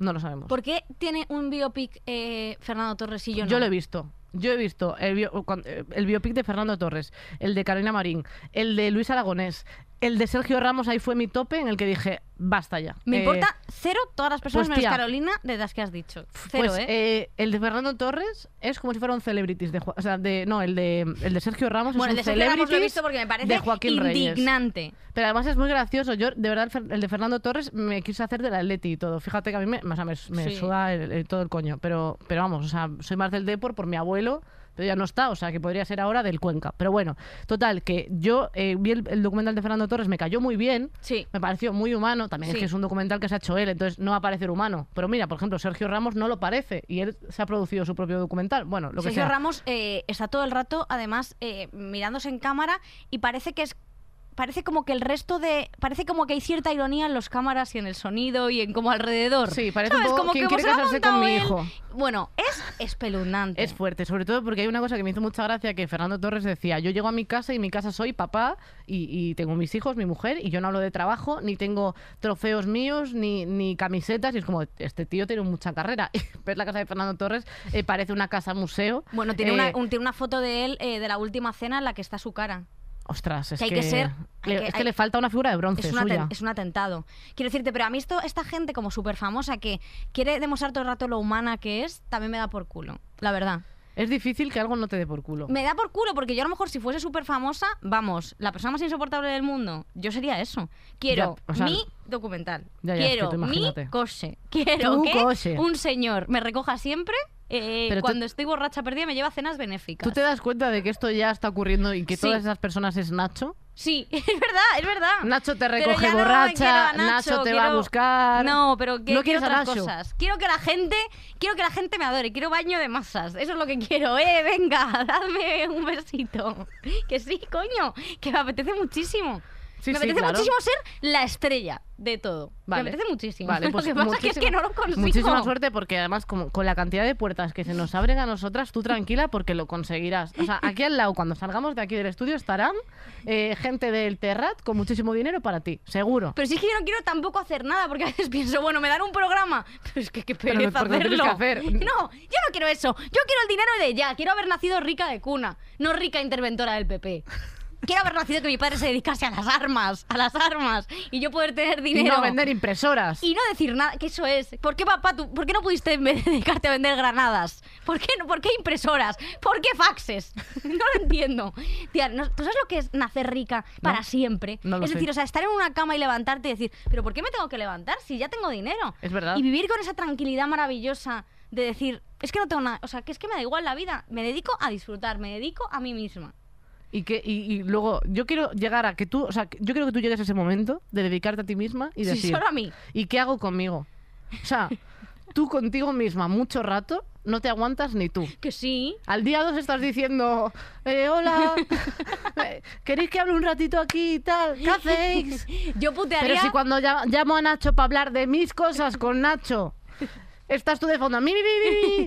No lo sabemos. ¿Por qué tiene un biopic eh, Fernando Torres y yo no? Yo lo he visto. Yo he visto el, bio- eh, el biopic de Fernando Torres, el de Carolina Marín, el de Luis Aragonés, el de Sergio Ramos, ahí fue mi tope en el que dije, basta ya. Me Eh, importa cero todas las personas pues, menos tía. Carolina de las que has dicho. Cero, pues, ¿eh? eh, el de Fernando Torres es como si fuera un celebrities de o sea, de no, el de el de Sergio Ramos Bueno, el de Sergio Ramos lo he visto porque me parece de Joaquín Reyes. indignante. Pero además es muy gracioso. Yo, de verdad, el, de Fernando Torres me quise hacer del Atleti y todo. Fíjate que a mí me, o sea, me, me Sí. suda el- el- todo el coño. Pero, pero vamos, o sea, soy más del Depor por mi abuelo, pero ya no está. O sea, que podría ser ahora del Cuenca. Pero bueno, total, que yo eh, vi el, el documental de Fernando Torres, me cayó muy bien. Sí. Me pareció muy humano. También Sí. es que es un documental que se ha hecho él, entonces no va a parecer humano. Pero mira, por ejemplo, Sergio Ramos no lo parece y él se ha producido su propio documental. Bueno, lo que Sergio. Ramos eh, está todo el rato, además, eh, mirándose en cámara y parece que es. Parece como que el resto de. Parece como que hay cierta ironía en los cámaras y en el sonido y en como alrededor. Sí, parece un poco como quien que quiere casarse con mi él. hijo. Bueno, es espeluznante. Es fuerte, sobre todo porque hay una cosa que me hizo mucha gracia que Fernando Torres decía, yo llego a mi casa y en mi casa soy papá y, y tengo mis hijos, mi mujer, y yo no hablo de trabajo, ni tengo trofeos míos, ni, ni camisetas, y es como, este tío tiene mucha carrera. [LAUGHS] Ves la casa de Fernando Torres, eh, parece una casa museo. Bueno, tiene, Eh, una, un- tiene una foto de él eh, de la última cena en la que está su cara. Ostras, es que que, hay que ser- hay le, que- es que hay- le falta una figura de bronce Es un, es atentado. Quiero decirte, pero a mí esto, esta gente como súper famosa que quiere demostrar todo el rato lo humana que es, también me da por culo. La verdad. Es difícil que algo no te dé por culo. Me da por culo porque yo a lo mejor si fuese súper famosa, vamos, la persona más insoportable del mundo, yo sería eso. Quiero Ya, o sea, mi documental. Ya, ya, es que quiero mi coche. Quiero que coche. un señor me recoja siempre eh, Pero tú- cuando estoy borracha perdida me lleva a cenas benéficas. ¿Tú te das cuenta de que esto ya está ocurriendo y que Sí. todas esas personas es Nacho? Sí, [LAUGHS] es verdad, es verdad. Nacho te Pero recoge no borracha, Nacho, te va a buscar. No, pero que, ¿No quiero otras Nacho? cosas. Quiero que la gente, quiero que la gente me adore, quiero baño de masas. Eso es lo que quiero. Eh, venga, [LAUGHS] dadme un besito. [LAUGHS] Que sí, coño, que me apetece muchísimo. Sí, me sí, apetece claro. muchísimo ser la estrella de todo. Vale. Me apetece muchísimo. Vale, [LAUGHS] pues lo que pasa que es que no lo consigo. Muchísima suerte porque además como, con la cantidad de puertas que se nos abren a nosotras, tú tranquila porque lo conseguirás. O sea, aquí al lado, cuando salgamos de aquí del estudio, estarán eh, gente del Terrat con muchísimo dinero para ti, seguro. Pero si es que yo no quiero tampoco hacer nada, porque a veces [LAUGHS] pienso, bueno, me dan un programa. Pero es que qué pereza hacerlo. que hacer. No, yo no quiero eso. Yo quiero el dinero de ya. Quiero haber nacido rica de cuna, no rica interventora del PP. Quiero haber nacido que mi padre se dedicase a las armas, a las armas, y yo poder tener Y dinero. no vender impresoras. Y no decir nada, que eso es. ¿Por qué, papá, tú, por qué no pudiste dedicarte a vender granadas? ¿Por qué, no- ¿Por qué impresoras? ¿Por qué faxes? [LAUGHS] No lo entiendo. Tía, no- ¿tú sabes lo que es nacer rica para No, siempre? no lo es sé. decir, o sea, estar en una cama y levantarte y decir, ¿pero por qué me tengo que levantar si ya tengo dinero? Es verdad. Y vivir con esa tranquilidad maravillosa de decir, es que no tengo nada, o sea, que es que me da igual la vida, me dedico a disfrutar, me dedico a mí misma. Y, que, y, y luego, yo quiero llegar a que tú, o sea, yo quiero que tú llegues a ese momento de dedicarte a ti misma y Sí, decir, solo a mí. ¿y qué hago conmigo? O sea, [LAUGHS] tú contigo misma mucho rato no te aguantas ni tú. Que sí. Al día 2 estás diciendo, eh, hola, [LAUGHS] eh, ¿queréis que hable un ratito aquí y tal? ¿Qué hacéis? [LAUGHS] Yo putearía... Pero si cuando llamo a Nacho para hablar de mis cosas con Nacho, estás tú de fondo, mi, mi,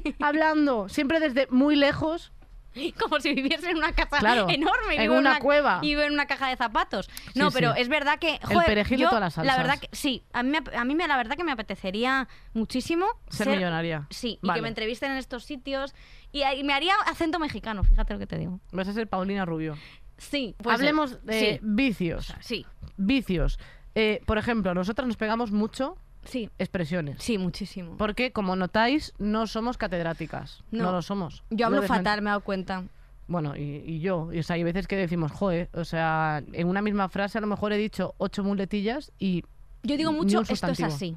mi, hablando, siempre desde muy lejos. [LAUGHS] como si viviese en una casa Claro, enorme y en una cueva. y en una caja de zapatos. No, Sí, pero sí. es verdad que El perejil yo, todas las La salsas. verdad que sí, a mí, a mí me, la verdad que me apetecería muchísimo Ser millonaria. Sí, y que me entrevisten en estos sitios y, me haría acento mexicano, fíjate lo que te digo. Vas a ser Paulina Rubio. Sí, pues Hablemos de sí, vicios. sí, Vicios. Eh, por ejemplo, nosotras nos pegamos mucho sí, expresiones. sí, muchísimo. Porque, como notáis, no somos catedráticas. No, No. lo somos. Yo hablo fatal, me he dado cuenta. Bueno, y, y yo. Y, o sea, hay veces que decimos, joder, o sea, en una misma frase a lo mejor he dicho ocho muletillas y Yo digo mucho, esto es así.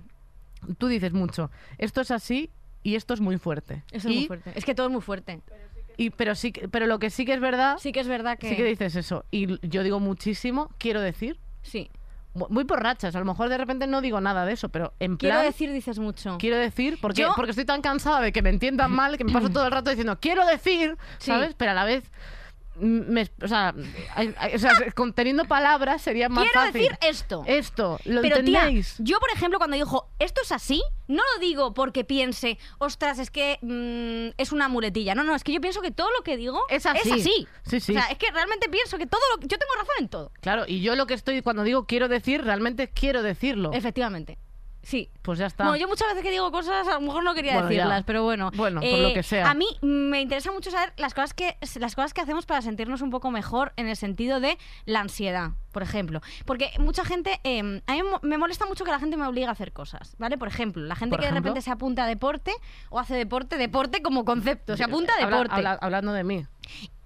tú dices mucho, esto es así y esto es muy fuerte. Eso es muy fuerte. Es que todo es muy fuerte. y- pero, sí, pero lo que sí que es verdad, Sí que es verdad que... sí que dices eso. Y yo digo muchísimo, quiero decir, sí. Mu- muy por rachas. A lo mejor de repente no digo nada de eso, pero en plan... Quiero decir, dices mucho. Quiero decir, porque, Yo- porque estoy tan cansada de que me entiendan mal que me paso [CLEARS THROAT] todo el rato diciendo quiero decir, Sí. ¿sabes? Pero a la vez, me- o, sea, hay- hay- o sea, [LAUGHS] con- teniendo palabras sería más Quiero fácil. decir esto. Esto, ¿lo Pero tía, entendéis? yo por ejemplo cuando dijo esto es así, no lo digo porque piense, ostras, es que mm, es una muletilla. No, no, es que yo pienso que todo lo que digo Es así. Sí, sí. O sea, es que realmente pienso que todo lo yo tengo razón en todo. Claro, y yo lo que estoy, cuando digo quiero decir, realmente quiero decirlo. Efectivamente. Sí. Pues ya está. Bueno, yo muchas veces que digo cosas, a lo mejor no quería decirlas, pero bueno. Bueno, por lo Eh, que sea. A mí me interesa mucho saber las cosas que las cosas que hacemos para sentirnos un poco mejor en el sentido de la ansiedad, por ejemplo. Porque mucha gente, eh, a mí me molesta mucho que la gente me obligue a hacer cosas, ¿vale? Por ejemplo, la gente que de repente se apunta a deporte o hace deporte, deporte como concepto, se apunta a Habla- deporte. habla- hablando de mí.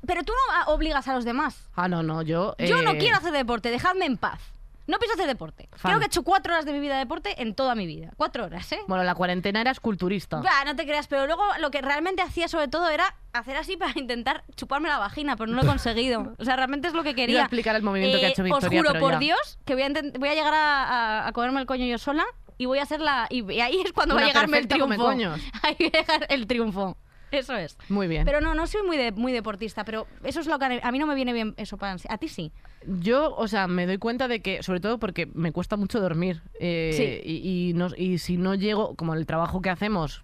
Pero tú no obligas a los demás. Ah, no, no, yo. Yo no eh, quiero hacer deporte, dejadme en paz. No pienso hacer deporte. Fan. Creo que he hecho cuatro horas de mi vida de deporte en toda mi vida. Cuatro horas, ¿eh? Bueno, la cuarentena era esculturista. Bah, no te creas, pero luego lo que realmente hacía sobre todo era hacer así para intentar chuparme la vagina, pero no lo he conseguido. [LAUGHS] O sea, realmente es lo que quería. a explicar el movimiento que ha Eh, hecho Victoria, Os juro por ya. Dios que voy a, voy a llegar a, a- a comerme el coño yo sola y voy a ser la... Y, ahí es cuando va a Una llegarme el triunfo. [LAUGHS] Ahí va a llegar el triunfo. [LAUGHS] Eso es. Muy bien. Pero no, no soy muy, de, muy deportista, pero eso es lo que a mí no me viene bien eso para A ti sí. Yo, o sea, me doy cuenta de que, sobre todo porque me cuesta mucho dormir. eh, Sí. y, y no- y si no llego, como el trabajo que hacemos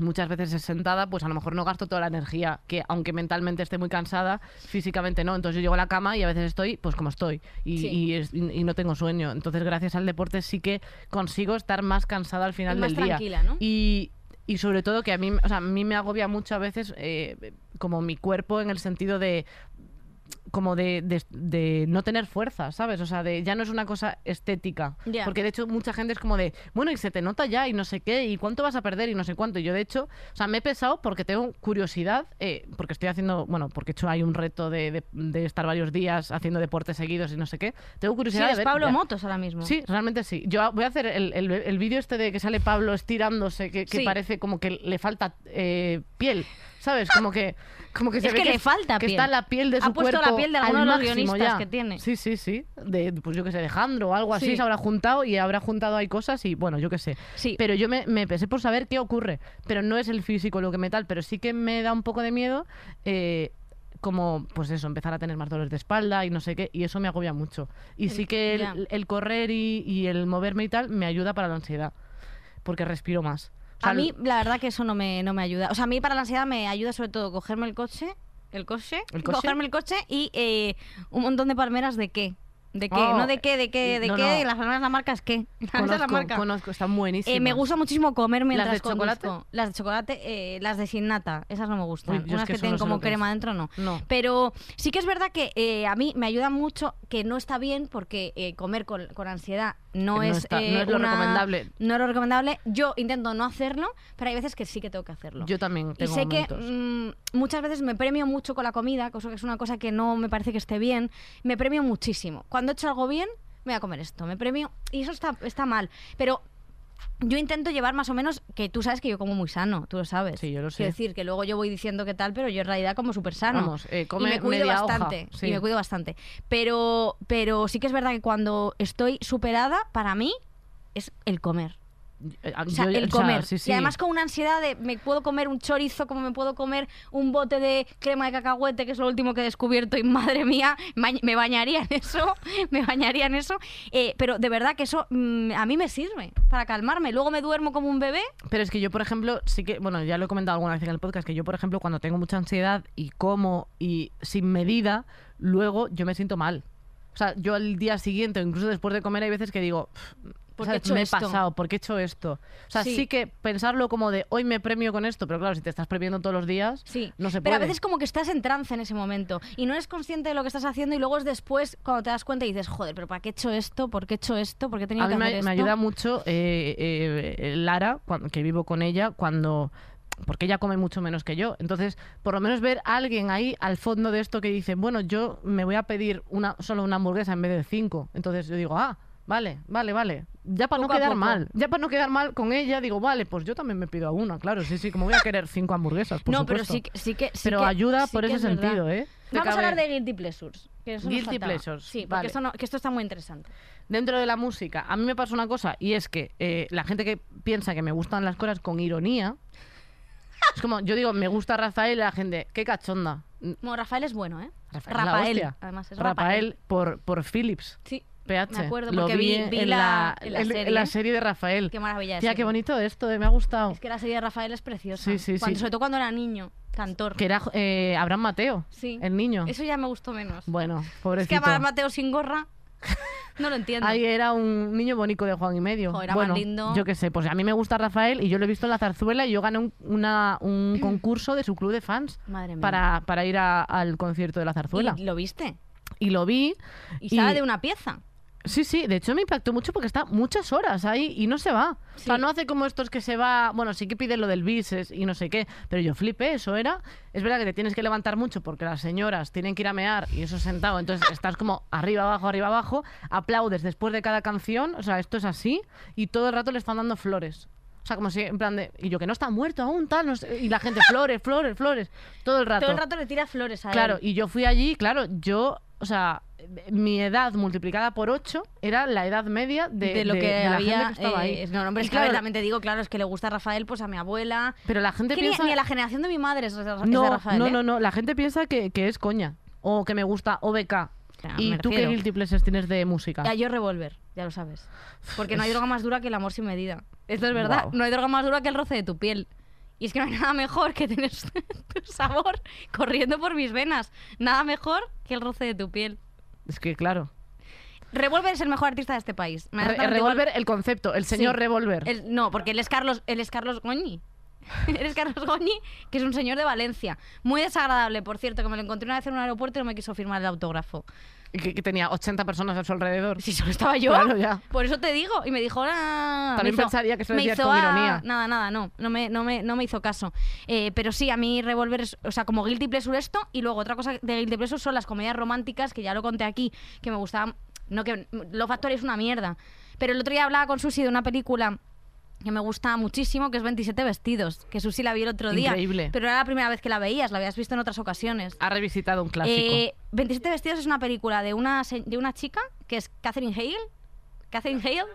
muchas veces es sentada, pues a lo mejor no gasto toda la energía, que aunque mentalmente esté muy cansada, físicamente no. Entonces yo llego a la cama y a veces estoy, pues como estoy, y, Sí. y es- y- y no tengo sueño. Entonces gracias al deporte sí que consigo estar más cansada al final Y más del día. tranquila, ¿no? Y, y sobre todo que a mí, o sea, a mí me agobia mucho a veces eh, como mi cuerpo en el sentido de como de, de- de no tener fuerza, ¿sabes? O sea, de ya no es una cosa estética. Porque de hecho mucha gente es como de, bueno, y se te nota ya y no sé qué, y cuánto vas a perder y no sé cuánto. Y yo de hecho, o sea, me he pesado porque tengo curiosidad, eh, porque estoy haciendo, bueno, porque he hecho hay un reto de, de- de estar varios días haciendo deportes seguidos y no sé qué. Tengo Sí, curiosidad de ver... Pablo ya. Motos ahora mismo. Sí, realmente sí. Yo voy a hacer el, el- el vídeo este de que sale Pablo estirándose, que, que Sí. parece como que le falta eh, piel, ¿sabes? Como que, como que se Es ve que le falta que piel. está la piel de Ha su puesto la cuerpo piel de al alguno de los guionistas ya. que tiene. Sí, sí, sí. De, pues yo qué sé, de Jandro o algo así Sí. se habrá juntado y habrá juntado ahí cosas y bueno, yo qué sé. Sí. Pero yo me, me pesé por saber qué ocurre. Pero no es el físico lo que me tal, pero sí que me da un poco de miedo. eh, como, pues eso, empezar a tener más dolores de espalda y no sé qué, y eso me agobia mucho. Y sí que el, el correr y, y el moverme y tal me ayuda para la ansiedad, porque respiro más. O sea, A mí, la verdad que eso no me, no me ayuda. O sea, a mí para la ansiedad me ayuda sobre todo cogerme el coche, el coche, ¿El coche? cogerme el coche y eh, un montón de palmeras de qué. ¿De qué? Oh, no de qué, de qué, de no, qué. no. Las palmeras la marca es qué. [LAUGHS] Es la conozco, marca. conozco, están buenísimas. Eh, me gusta muchísimo comer mientras de chocolate? Las de chocolate, eh, las de sin nata, esas no me gustan. Uy, es Unas que tienen no como crema dentro, no. No. Pero sí que es verdad que eh, a mí me ayuda mucho que no está bien porque comer con, con ansiedad no, No es, está- no eh, es lo una- recomendable. No es lo recomendable. Yo intento no hacerlo, pero hay veces que sí que tengo que hacerlo. Yo también y tengo sé momentos. que mm, muchas veces me premio mucho con la comida, cosa que es una cosa que no me parece que esté bien. Me premio muchísimo. Cuando he hecho algo bien, me voy a comer esto. Me premio. Y eso está, está mal. Pero yo intento llevar más o menos, que tú sabes que yo como muy sano, tú lo sabes. Sí, yo lo sé. Quiero decir que luego yo voy diciendo qué tal, pero yo en realidad como súper sano. Vamos, eh, come y me cuido media hoja, bastante. sí. Y me cuido bastante. Pero, pero sí que es verdad que cuando estoy superada, para mí es el comer. Eh, O sea, yo- el o sea, comer. sí, sí. Y además con una ansiedad de me puedo comer un chorizo como me puedo comer un bote de crema de cacahuete, que es lo último que he descubierto, y madre mía, me bañaría en eso, [LAUGHS] me bañaría en eso. Eh, pero de verdad que eso mm, a mí me sirve para calmarme. Luego me duermo como un bebé. Pero es que yo, por ejemplo, sí que, bueno, ya lo he comentado alguna vez en el podcast, que yo, por ejemplo, cuando tengo mucha ansiedad y como y sin medida, luego yo me siento mal. O sea, yo al día siguiente incluso después de comer hay veces que digo, ¿Por qué he hecho me he esto? pasado, ¿por qué he hecho esto? O sea, Sí. sí. que pensarlo como de hoy me premio con esto, pero claro, si te estás premiando todos los días, Sí, no se pero puede. a veces como que estás en trance en ese momento y no eres consciente de lo que estás haciendo y luego es después cuando te das cuenta y dices, joder, pero ¿para qué he hecho esto? ¿Por qué he hecho esto? ¿Por qué he tenido A mí que me, hacer me esto? ayuda mucho eh, eh, Lara, cuan- que vivo con ella, cuando porque ella come mucho menos que yo. Entonces, por lo menos ver a alguien ahí al fondo de esto que dice, bueno, yo me voy a pedir una solo una hamburguesa en vez de cinco. Entonces yo digo, ah, vale, vale, vale. Ya para no Poco quedar poco. mal. Ya para no quedar mal con ella, digo, vale, pues yo también me pido a una, claro, sí, sí, como voy a querer cinco hamburguesas, por no, pero sí, que- sí que... sí Pero que- ayuda sí por ese es verdad. sentido, ¿eh? Vamos a hablar de guilty pleasures. Que eso Guilty pleasures, Sí, porque vale. esto, no- que esto está muy interesante. Dentro de la música, a mí me pasa una cosa, y es que eh, la gente que piensa que me gustan las cosas con ironía, es como, yo digo, me gusta Rafael y la gente, qué cachonda. Bueno, Rafael es bueno, ¿eh? Rafael, Rafael, además es Rafael, Rafael. por, por Philips. Sí, PH. Me acuerdo, Lo porque vi- en la- en la en- en serie. la serie de Rafael. qué maravilla Tía, qué bonito esto, eh, me ha gustado. Es que la serie de Rafael es preciosa. Sí, sí, Cuando- sí. Sobre todo cuando era niño, cantor. Que era eh, Abraham Mateo, Sí. el niño. Eso ya me gustó menos. Bueno, Es que pobrecito. Amar Mateo sin gorra. [LAUGHS] No lo entiendo. Ahí era un niño bonito de Juan y medio. Jo, era más lindo. yo qué sé, pues a mí me gusta Rafael y yo lo he visto en la zarzuela y yo gané un, una- un [CLEARS THROAT] concurso de su club de fans Madre mía. para, para ir a- al concierto de la zarzuela. ¿Y lo viste? Y lo vi. Y sale de una pieza. Sí, sí, de hecho me impactó mucho porque está muchas horas ahí y no se va. O sea, no hace como estos que se va, bueno, sí que piden lo del bis y no sé qué, pero yo flipé, eso era. Es verdad que te tienes que levantar mucho porque las señoras tienen que ir a mear y eso sentado, entonces estás como arriba, abajo, arriba, abajo, aplaudes después de cada canción, o sea, esto es así y todo el rato le están dando flores. O sea, como si en plan de, y yo que no está muerto aún, tal, no sé, y la gente, flores, flores, flores, todo el rato. Todo el rato le tira flores a Claro, él. y yo fui allí, claro, yo, o sea, mi edad multiplicada por 8 era la edad media de, de lo de- que de la había. gente que estaba eh, ahí. no, hombre, es que a ver, claro, también te digo, claro, es que le gusta a Rafael, pues a mi abuela. Pero la gente Que piensa... ni a la generación de mi madre es de, no, Rafael. no, ¿eh? no, no, la gente piensa que, que es coña. O que me gusta OBK. Ya, ¿Y tú qué guilty pleasures tienes de música? Ya, yo revolver, ya lo sabes. Porque no hay droga más dura que el amor sin medida. Esto es verdad. No hay droga más dura que el roce de tu piel. Y es que no hay nada mejor que tener [LAUGHS] tu sabor corriendo por mis venas. Nada mejor que el roce de tu piel. Es que, claro. Revolver es el mejor artista de este país. Me Re- Revolver, el concepto, el señor Sí. Revolver. El- no, porque él es Carlos, él es Carlos Goñi. [LAUGHS] él es Carlos Goñi, que es un señor de Valencia. Muy desagradable, por cierto, que me lo encontré una vez en un aeropuerto y no me quiso firmar el autógrafo. Que, que tenía 80 personas a su alrededor. Si solo estaba yo. Claro, ya. Por eso te digo. Y me dijo, "Ah", También me hizo- pensaría que decías con "Ah", ironía. Nada, nada, no. No me, no me, no me hizo caso. Eh, pero sí, a mí Revolver es, o sea, como Guilty Pleasure esto. Y luego otra cosa de Guilty Pleasure son las comedias románticas, que ya lo conté aquí, que me gustaban. No, que Love Factory es una mierda. Pero el otro día hablaba con Susi de una película que me gusta muchísimo, que es 27 vestidos, que Susi la vi el otro día. Increíble. Pero era la primera vez que la veías, la habías visto en otras ocasiones. Ha revisitado un clásico. Eh, 27 vestidos es una película de una, de una chica que es Catherine Hale. Catherine Hale.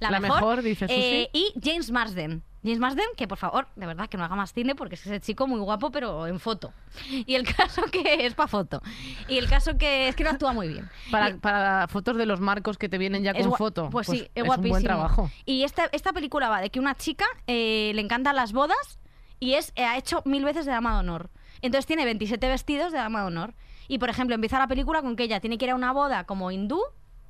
La, La mejor, dice Susi. Eh, y James Marsden. James Marsden, que por favor, de verdad, que no haga más cine porque es ese chico muy guapo, pero en foto. Y el caso que [LAUGHS] es para foto. Y el caso que es que no actúa muy bien. para, Y- para fotos de los marcos que te vienen ya con foto. Pues, sí, es, un guapísimo. buen trabajo. Y esta, esta película va de que una chica eh, le encantan las bodas y es eh, ha hecho mil veces de dama de honor. Entonces tiene 27 vestidos de dama de honor. Y por ejemplo, empieza la película con que ella tiene que ir a una boda como hindú.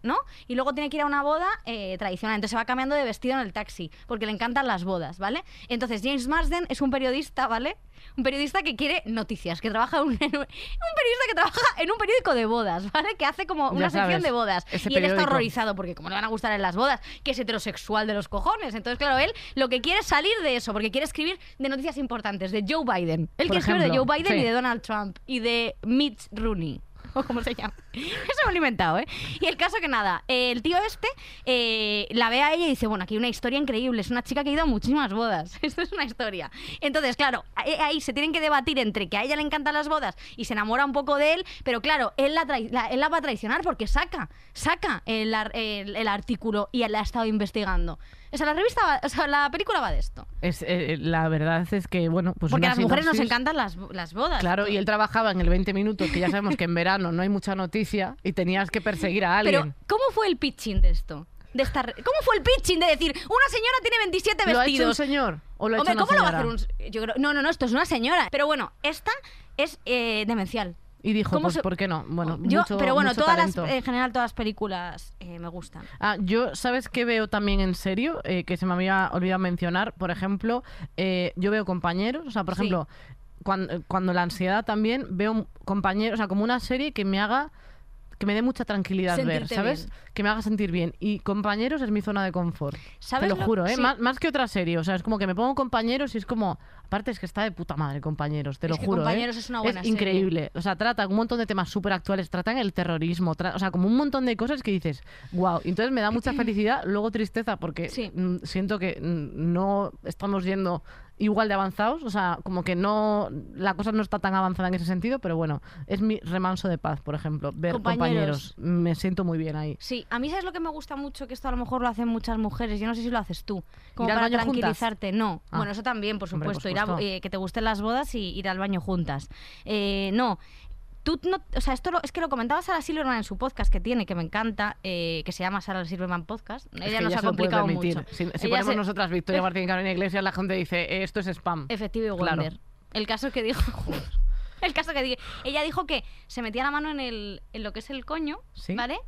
¿No? Y luego tiene que ir a una boda eh, tradicional. Entonces se va cambiando de vestido en el taxi, porque le encantan las bodas, ¿vale? Entonces James Marsden es un periodista, ¿vale? Un periodista que quiere noticias, que trabaja en un, [LAUGHS] un periodista que trabaja en un periódico de bodas, ¿vale? Que hace como una sección de bodas. y él está horrorizado porque como le van a gustar en las bodas, que es heterosexual de los cojones. Entonces, claro, él lo que quiere es salir de eso, porque quiere escribir de noticias importantes, de Joe Biden. Él quiere escribir de Joe Biden sí. y de Donald Trump y de Mitch Rooney. [LAUGHS] O se llama. [LAUGHS] Eso me lo he inventado, ¿eh? Y el caso que nada, el tío este eh, la ve a ella y dice, bueno, aquí hay una historia increíble, es una chica que ha ido a muchísimas bodas. [LAUGHS] Esto es una historia. Entonces, claro, ahí, se tienen que debatir entre que a ella le encantan las bodas y se enamora un poco de él, pero claro, él la, va a traicionar porque saca, saca el, el- el artículo y él la ha estado investigando. O sea, la revista, va- o sea, la película va de esto. Es, eh, la verdad es que, bueno, pues porque a las mujeres nos encantan las, las bodas. Claro, y él trabajaba en el 20 minutos, que ya sabemos que en verano no hay mucha noticia y tenías que perseguir a alguien. Pero, ¿cómo fue el pitching de esto? De esta ¿Cómo fue el pitching de decir, una señora tiene 27 ¿Lo ha hecho un vestidos? señor? ¿O lo ha Hombre, hecho una ¿cómo lo va a hacer un.? Yo creo, no, no, no, esto es una señora. Pero bueno, esta es eh, demencial. Y dijo, ¿Cómo pues, se- ¿por qué no? Bueno, Yo- mucho, pero bueno, mucho todas las, en general, todas las películas eh, me gustan. Ah, yo, ¿sabes qué veo también en serio? Eh, que se me había olvidado mencionar. Por ejemplo, eh, yo veo compañeros. O sea, por Sí. ejemplo, cuando, cuando la ansiedad también veo compañeros. O sea, como una serie que me haga. Que me dé mucha tranquilidad ver, Sentirte ¿sabes? bien. Que me haga sentir bien. Y compañeros es mi zona de confort. ¿Sabes Te lo lo- juro, ¿eh? sí. Más, más que otra serie. O sea, es como que me pongo compañeros y es como. Aparte, es que está de puta madre, compañeros. Te Es lo que juro. ¿eh? Compañeros es una buena serie. increíble. O sea, tratan un montón de temas súper actuales. Tratan el terrorismo. tra- o sea, como un montón de cosas que dices, wow. Entonces me da mucha [CLEARS THROAT] felicidad. Luego tristeza porque Sí. mm, siento que mm, no estamos yendo igual de avanzados. O sea, como que no. La cosa no está tan avanzada en ese sentido. Pero bueno, es mi remanso de paz, por ejemplo. Ver Compañeros. compañeros. Me siento muy bien ahí. Sí, a mí sabes lo que me gusta mucho, que esto a lo mejor lo hacen muchas mujeres, yo no sé si lo haces tú, como ¿Ir al para baño juntas? tranquilizarte, no, Ah. bueno, eso también, por Hombre, por supuesto, ir a- supuesto. eh, que te gusten las bodas y ir al baño juntas. Eh, no, tú no, o sea, esto lo- es que lo comentaba Sara Silverman en su podcast que tiene, que me encanta, eh, que se llama Sara Silverman Podcast, Es ella que nos ha complicado mucho. Si, si ponemos se- nosotras Victoria Martín y Carolina Iglesias, la gente dice, "Eh, esto es spam. Efectivo y Claro. Wonder. [LAUGHS] El caso que dijo. El caso que dijo. Ella dijo que se metía la mano en, el, en lo que es el coño, ¿Sí? ¿vale?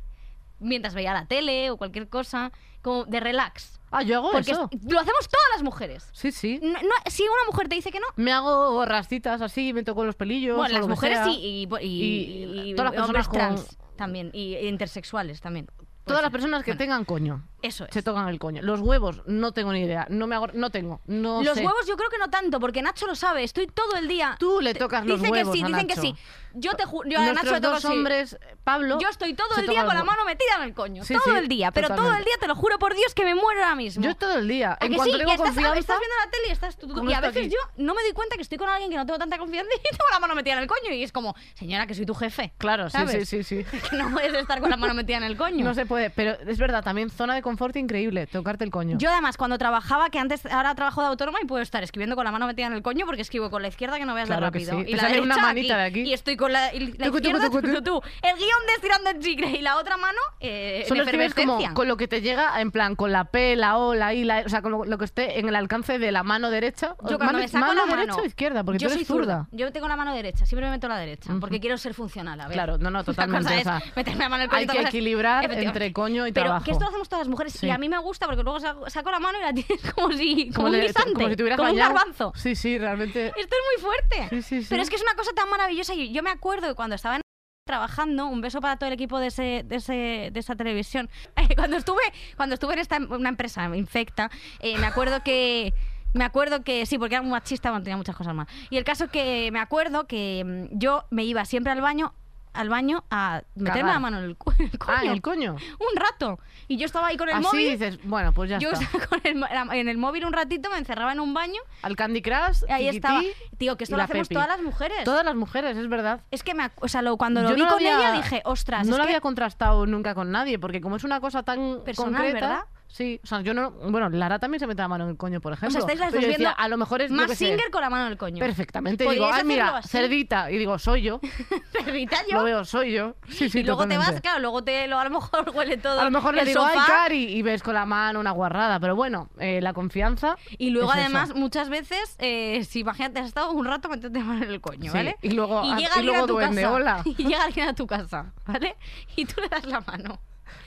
Mientras veía la tele o cualquier cosa, como de relax. Ah, yo hago Porque eso. es- lo hacemos todas las mujeres. Sí, sí. No- no- si una mujer te dice que no, Me hago rastitas así, me toco los pelillos. bueno, o las lo que mujeres sea. y, y, y- Y y todas las hombres personas con- trans también, y intersexuales también. Puede Todas las ser. personas que Bueno, tengan coño Eso es. se tocan el coño. Los huevos, no tengo ni idea. No me hago, no tengo. No Los sé. huevos yo creo que no tanto, porque Nacho lo sabe. Estoy todo el día. Tú le tocas los dicen huevos que sí, a dicen que Nacho. sí. Yo te ju- yo a Nuestros Nacho le toco dos así. hombres, Pablo. Yo estoy todo el día con la mano metida en el coño. Sí, todo sí, el día, pero todo el día te lo juro por Dios que me muero ahora mismo. Yo todo el día. ¿A En cuanto sí? tengo estás, confianza, estás viendo la tele y estás tú, Y a veces aquí. yo no me doy cuenta que estoy con alguien que no tengo tanta confianza y tengo la mano metida en el coño. Y es como, señora, que soy tu jefe. Claro, sí, sí, sí, sí. [LAUGHS] Que no puedes estar con la mano metida en el coño. No se puede, pero es verdad, también zona de confort increíble, tocarte el coño. Yo además cuando trabajaba, que antes ahora trabajo de autónoma y puedo estar escribiendo con la mano metida en el coño porque escribo con la izquierda que no veas Claro que rápido. sí. Y Te la una manita de aquí. Y estoy con la, y la Tucu, izquierda, tucu, tucu. tú, el guion de estirando el chicle y la otra mano eh, Solo escribes como con lo que te llega, en plan, con la P, la O, la I, la E, o sea, con lo, lo que esté en el alcance de la mano derecha. Yo cuando mano, me saco mano la mano, derecha o izquierda, porque yo tú soy zurda. Yo tengo la mano derecha, siempre me meto la derecha, porque quiero ser funcional. A ver. Claro, no, no, [LAUGHS] totalmente, cosa o es sea, meterme la mano en el coño hay que equilibrar entre coño y Pero trabajo. que esto lo hacemos todas las mujeres Sí. y a mí me gusta porque luego saco, saco la mano y la tienes como si como, Como, un guisante, como si te hubieras como un garbanzo. Sí, sí, realmente. Esto es muy fuerte. Sí, sí, sí. Pero es que es una cosa tan maravillosa. y Yo me acuerdo que cuando estaba en- trabajando, un beso para todo el equipo de, ese, de, ese, de esa televisión. [LAUGHS] Eh, cuando estuve cuando estuve en esta una empresa infecta, eh, me acuerdo que me acuerdo que sí, porque era muy machista, bueno, tenía muchas cosas más. Y el caso que me acuerdo que mm, yo me iba siempre al baño al baño a meterme Cagar. la mano en el, cu- [LAUGHS] el coño. Ah, en el coño. Un rato. Y yo estaba ahí con el Así móvil. dices, bueno, pues ya yo está. estaba [LAUGHS] con el mo- en el móvil un ratito, me encerraba en un baño. Al Candy Crush, Ahí Tiki estaba. Ti Tío, que esto y lo la hacemos Pepi. todas las mujeres. Todas las mujeres, es verdad. Es que me, ac- o sea, lo- cuando lo Yo vi no lo con había- ella dije, ostras, No es lo que había contrastado nunca con nadie, porque como es una cosa tan Personal, concreta. ¿verdad? Sí, o sea, yo no. Bueno, Lara también se mete la mano en el coño, por o ejemplo. sea, estáis las dos viendo a lo mejor es más sé, singer con la mano en el coño. Perfectamente. Digo, ay, mira, hacerlo así. cerdita. Y digo, soy yo. [LAUGHS] Perrita yo. Lo veo, soy yo. Sí, sí, y luego te vas, claro, luego te, lo, a lo mejor [LAUGHS] huele todo. A lo mejor le digo, ay, sofá. Cari, y ves con la mano una guarrada. Pero bueno, eh, la confianza. Y luego, es eso. además, muchas veces, eh, si imagínate, has estado un rato metiéndote la mano en el coño, Sí, ¿vale? y luego- ah, llega y alguien luego a tu duende, casa. hola. [LAUGHS] Y llega alguien a tu casa, ¿vale? Y tú le das la mano.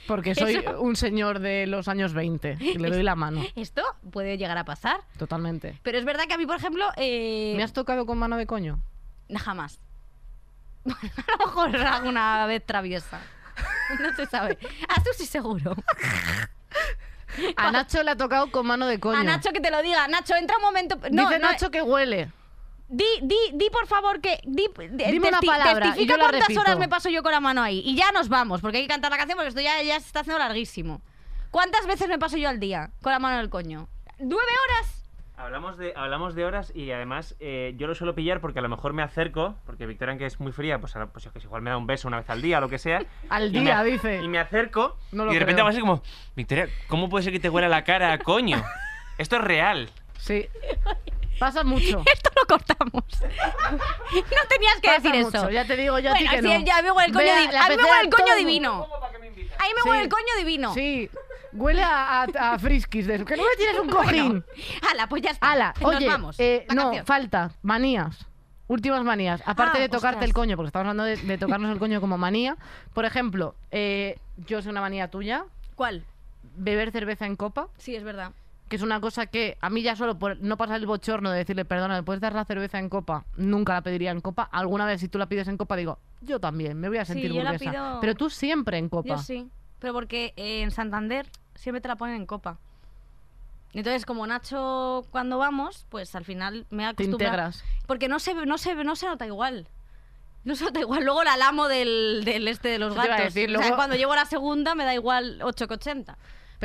Porque soy Eso- un señor de los años 20 y le doy la mano. Esto puede llegar a pasar. Totalmente. Pero es verdad que a mí, por ejemplo, eh, ¿Me has tocado con mano de coño? Jamás. [LAUGHS] A lo mejor alguna vez traviesa. No se sabe. A tú sí seguro. [LAUGHS] A Nacho le ha tocado con mano de coño. A Nacho que te lo diga. Nacho, entra un momento. No, Dice no, Nacho que huele. Di, di, di por favor que. Di, Dime una palabra y testifica yo la cuántas repito. horas me paso yo con la mano ahí. Y ya nos vamos, porque hay que cantar la canción porque esto ya, ya se está haciendo larguísimo. ¿Cuántas veces me paso yo al día con la mano en el coño? ¿Nueve horas? Hablamos de, hablamos de horas y además eh, yo lo suelo pillar porque a lo mejor me acerco, porque Victoria, aunque es muy fría, pues, a pues yo que igual me da un beso una vez al día o lo que sea. [LAUGHS] Al día, me, dice. Y me acerco No y de repente creo. hago así como, Victoria, ¿cómo puede ser que te huela la cara coño? [LAUGHS] Esto es real. Sí. Pasa mucho. [LAUGHS] Esto lo cortamos. no tenías que Pasa decir mucho. eso. Ya te digo yo a ti Bueno, que sí, no. ya me huele el coño, Vea, di- la a mí me huele el coño todo. divino. A mí me Sí. huele el coño divino. Sí. Huele a, a, a friskis. De... Que no me tienes un [LAUGHS] cojín. Ala, pues ya está. Ala, Nos oye, vamos. eh, no, falta, manías. Últimas manías. Aparte Ah, de tocarte ostras. el coño, porque estamos hablando de, de tocarnos el coño como manía. Por ejemplo, eh, yo sé una manía tuya, ¿Cuál? beber cerveza en copa, Sí, es verdad. Que es una cosa que a mí ya solo por no pasar el bochorno de decirle, perdona, ¿me puedes dar la cerveza en copa? Nunca la pediría en copa. Alguna vez si tú la pides en copa digo, yo también, me voy a Sí, sentir burguesa. pido- Pero tú siempre en copa. Yo sí. Pero porque eh, en Santander siempre te la ponen en copa. Entonces, como Nacho, cuando vamos, pues al final me Te acostumbro. integras. Porque no se, no, se, no se nota igual. No se nota igual. Luego la lamo del, del este de los te gatos. decir, O sea, cuando llego a la segunda me da igual 8 que 80.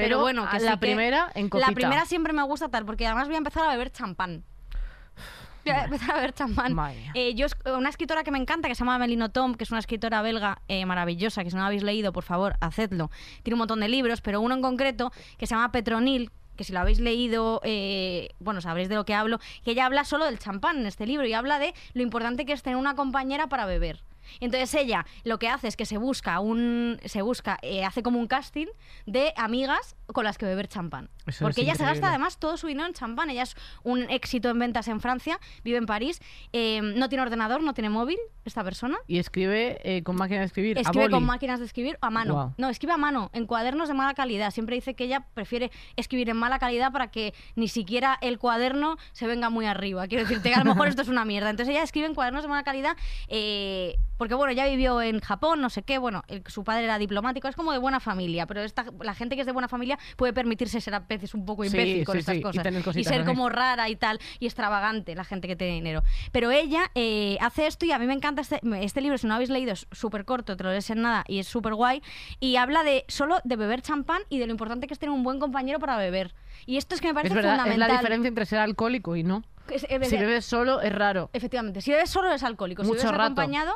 Pero, bueno, que sí la que- primera en La copita. primera siempre me gusta tal, porque además voy a empezar a beber champán. [SIGHS] Voy a empezar a beber champán. Eh, yo, es- una escritora que me encanta, que se llama Melino Tom, que es una escritora belga eh, maravillosa, que si no la habéis leído, por favor, hacedlo. Tiene un montón de libros, pero uno en concreto, que se llama Petronil, que si lo habéis leído, eh, bueno, sabréis de lo que hablo, que ella habla solo del champán en este libro y habla de lo importante que es tener una compañera para beber. Entonces ella lo que hace es que se busca un. se busca, eh, hace como un casting de amigas con las que beber champán. Eso Porque ella se increíble. gasta además todo su dinero en champán. Ella es un éxito en ventas en Francia, vive en París, eh, no tiene ordenador, no tiene móvil, esta persona. Y escribe eh, con máquina de escribir. a Escribe con boli. máquinas de escribir a mano. Guau. No, escribe a mano, en cuadernos de mala calidad. Siempre dice que ella prefiere escribir en mala calidad para que ni siquiera el cuaderno se venga muy arriba. Quiero decirte que a lo mejor esto es una mierda. Entonces ella escribe en cuadernos de mala calidad eh, porque, bueno, ya vivió en Japón, no sé qué. Bueno, el- su padre era diplomático, es como de buena familia. Pero esta, la gente que es de buena familia puede permitirse ser a veces un poco Sí, imbécil con sí, estas sí, y cosas. cositas ser como rara y tal, y extravagante la gente que tiene dinero. Pero ella eh, hace esto y a mí me encanta este, este libro, si no lo habéis leído, es súper corto, te lo lees en nada y es súper guay. Y habla de solo de beber champán y de lo importante que es tener un buen compañero para beber. Y esto es que me parece Es verdad, es fundamental. la diferencia entre ser alcohólico y no. Es- es- Si bebes solo es raro. Efectivamente, si bebes solo eres alcohólico, si Mucho bebes rato. acompañado.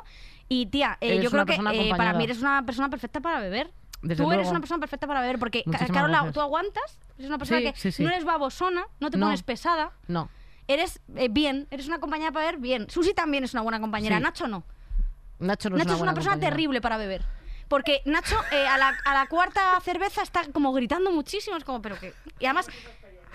Y tía, eh, yo creo que eh, para mí eres una persona perfecta para beber. Desde tú eres una persona perfecta para beber porque, Muchísimas Carola, gracias. tú aguantas, eres una persona Sí, que sí, sí. no eres babosona, no te No. pones pesada, No. eres eh, bien, eres una compañera para beber bien. Susi también es una buena compañera, Sí. Nacho no. Nacho no Nacho es una, persona compañera. terrible para beber. Porque Nacho eh, a, la, a la cuarta cerveza está como gritando muchísimo, es como, pero que... Y además,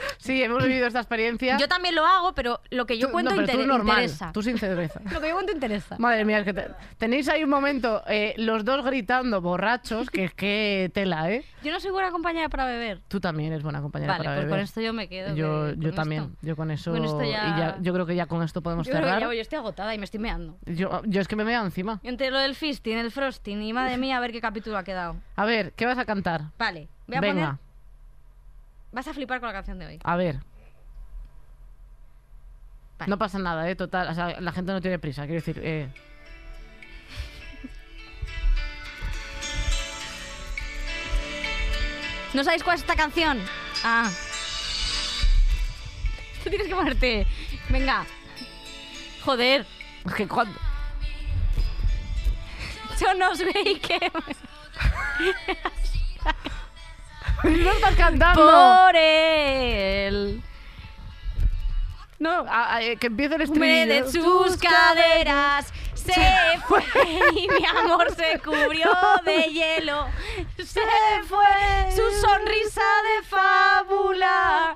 [LAUGHS] Sí, hemos vivido esta experiencia. yo también lo hago, pero lo que yo Tú- cuento no, pero tú normal, interesa. Tú sin cerveza. [LAUGHS] Lo que yo cuento interesa. Madre mía, es que te- tenéis ahí un momento, eh, los dos gritando borrachos, que es que tela, ¿eh? [LAUGHS] Yo no soy buena compañera para beber. Tú también eres buena compañera Vale, para pues beber. con esto yo me quedo. yo yo también, esto. yo con eso, Con esto ya- y ya- yo creo que ya con esto podemos Yo creo que cerrar. ya yo estoy agotada y me estoy meando. Yo, yo es que me veo encima. Entre lo del fisting, el frosting y madre mía, a ver qué capítulo ha quedado. A ver, ¿qué vas a cantar? Vale, voy a Venga, poner. Vas a flipar con la canción de hoy. a ver. Vale. No pasa nada, ¿eh? Total, o sea, la gente no tiene prisa, quiero decir... Eh, [LAUGHS] ¿No sabéis cuál es esta canción? Ah. Tú tienes que ponerte. Venga. Joder. es que cuando... Yo no soy que. [LAUGHS] ¡No estás cantando! Por él. No, a- a- eh, que empiece el estribillo. de sus caderas se [LAUGHS] fue y mi amor se cubrió de hielo. Se fue su sonrisa de fábula.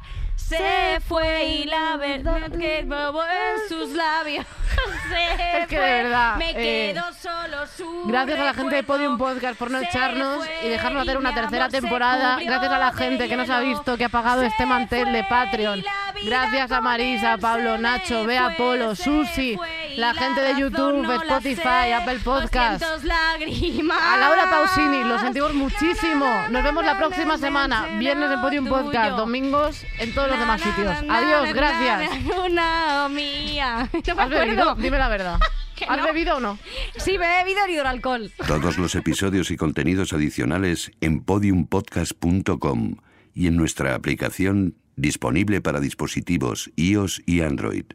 Se fue y la verdad que bobo en sus labios. [LAUGHS] Se Es que de verdad, Me eh, quedo solo su Gracias a la gente de. Podium Podcast por no echarnos y dejarnos hacer una tercera temporada. Gracias a la gente que nos ha visto, que ha pagado este mantel de Patreon. Gracias a Marisa, Pablo, Nacho, Bea Polo, Susi, la gente de YouTube, Spotify, Apple Podcast. 200 lágrimas. A Laura Pausini, lo sentimos muchísimo. Nos vemos la próxima semana. Viernes en Podium Podcast, domingos en todos los demás sitios. Adiós, gracias. na, Una mía. [LAUGHS] No me ¿Has bebido? acuerdo. Dime la verdad. [LAUGHS] ¿Has no. bebido o no? Sí, me he bebido el alcohol. Todos los episodios y contenidos adicionales en podiumpodcast.com y en nuestra aplicación disponible para dispositivos iOS y Android.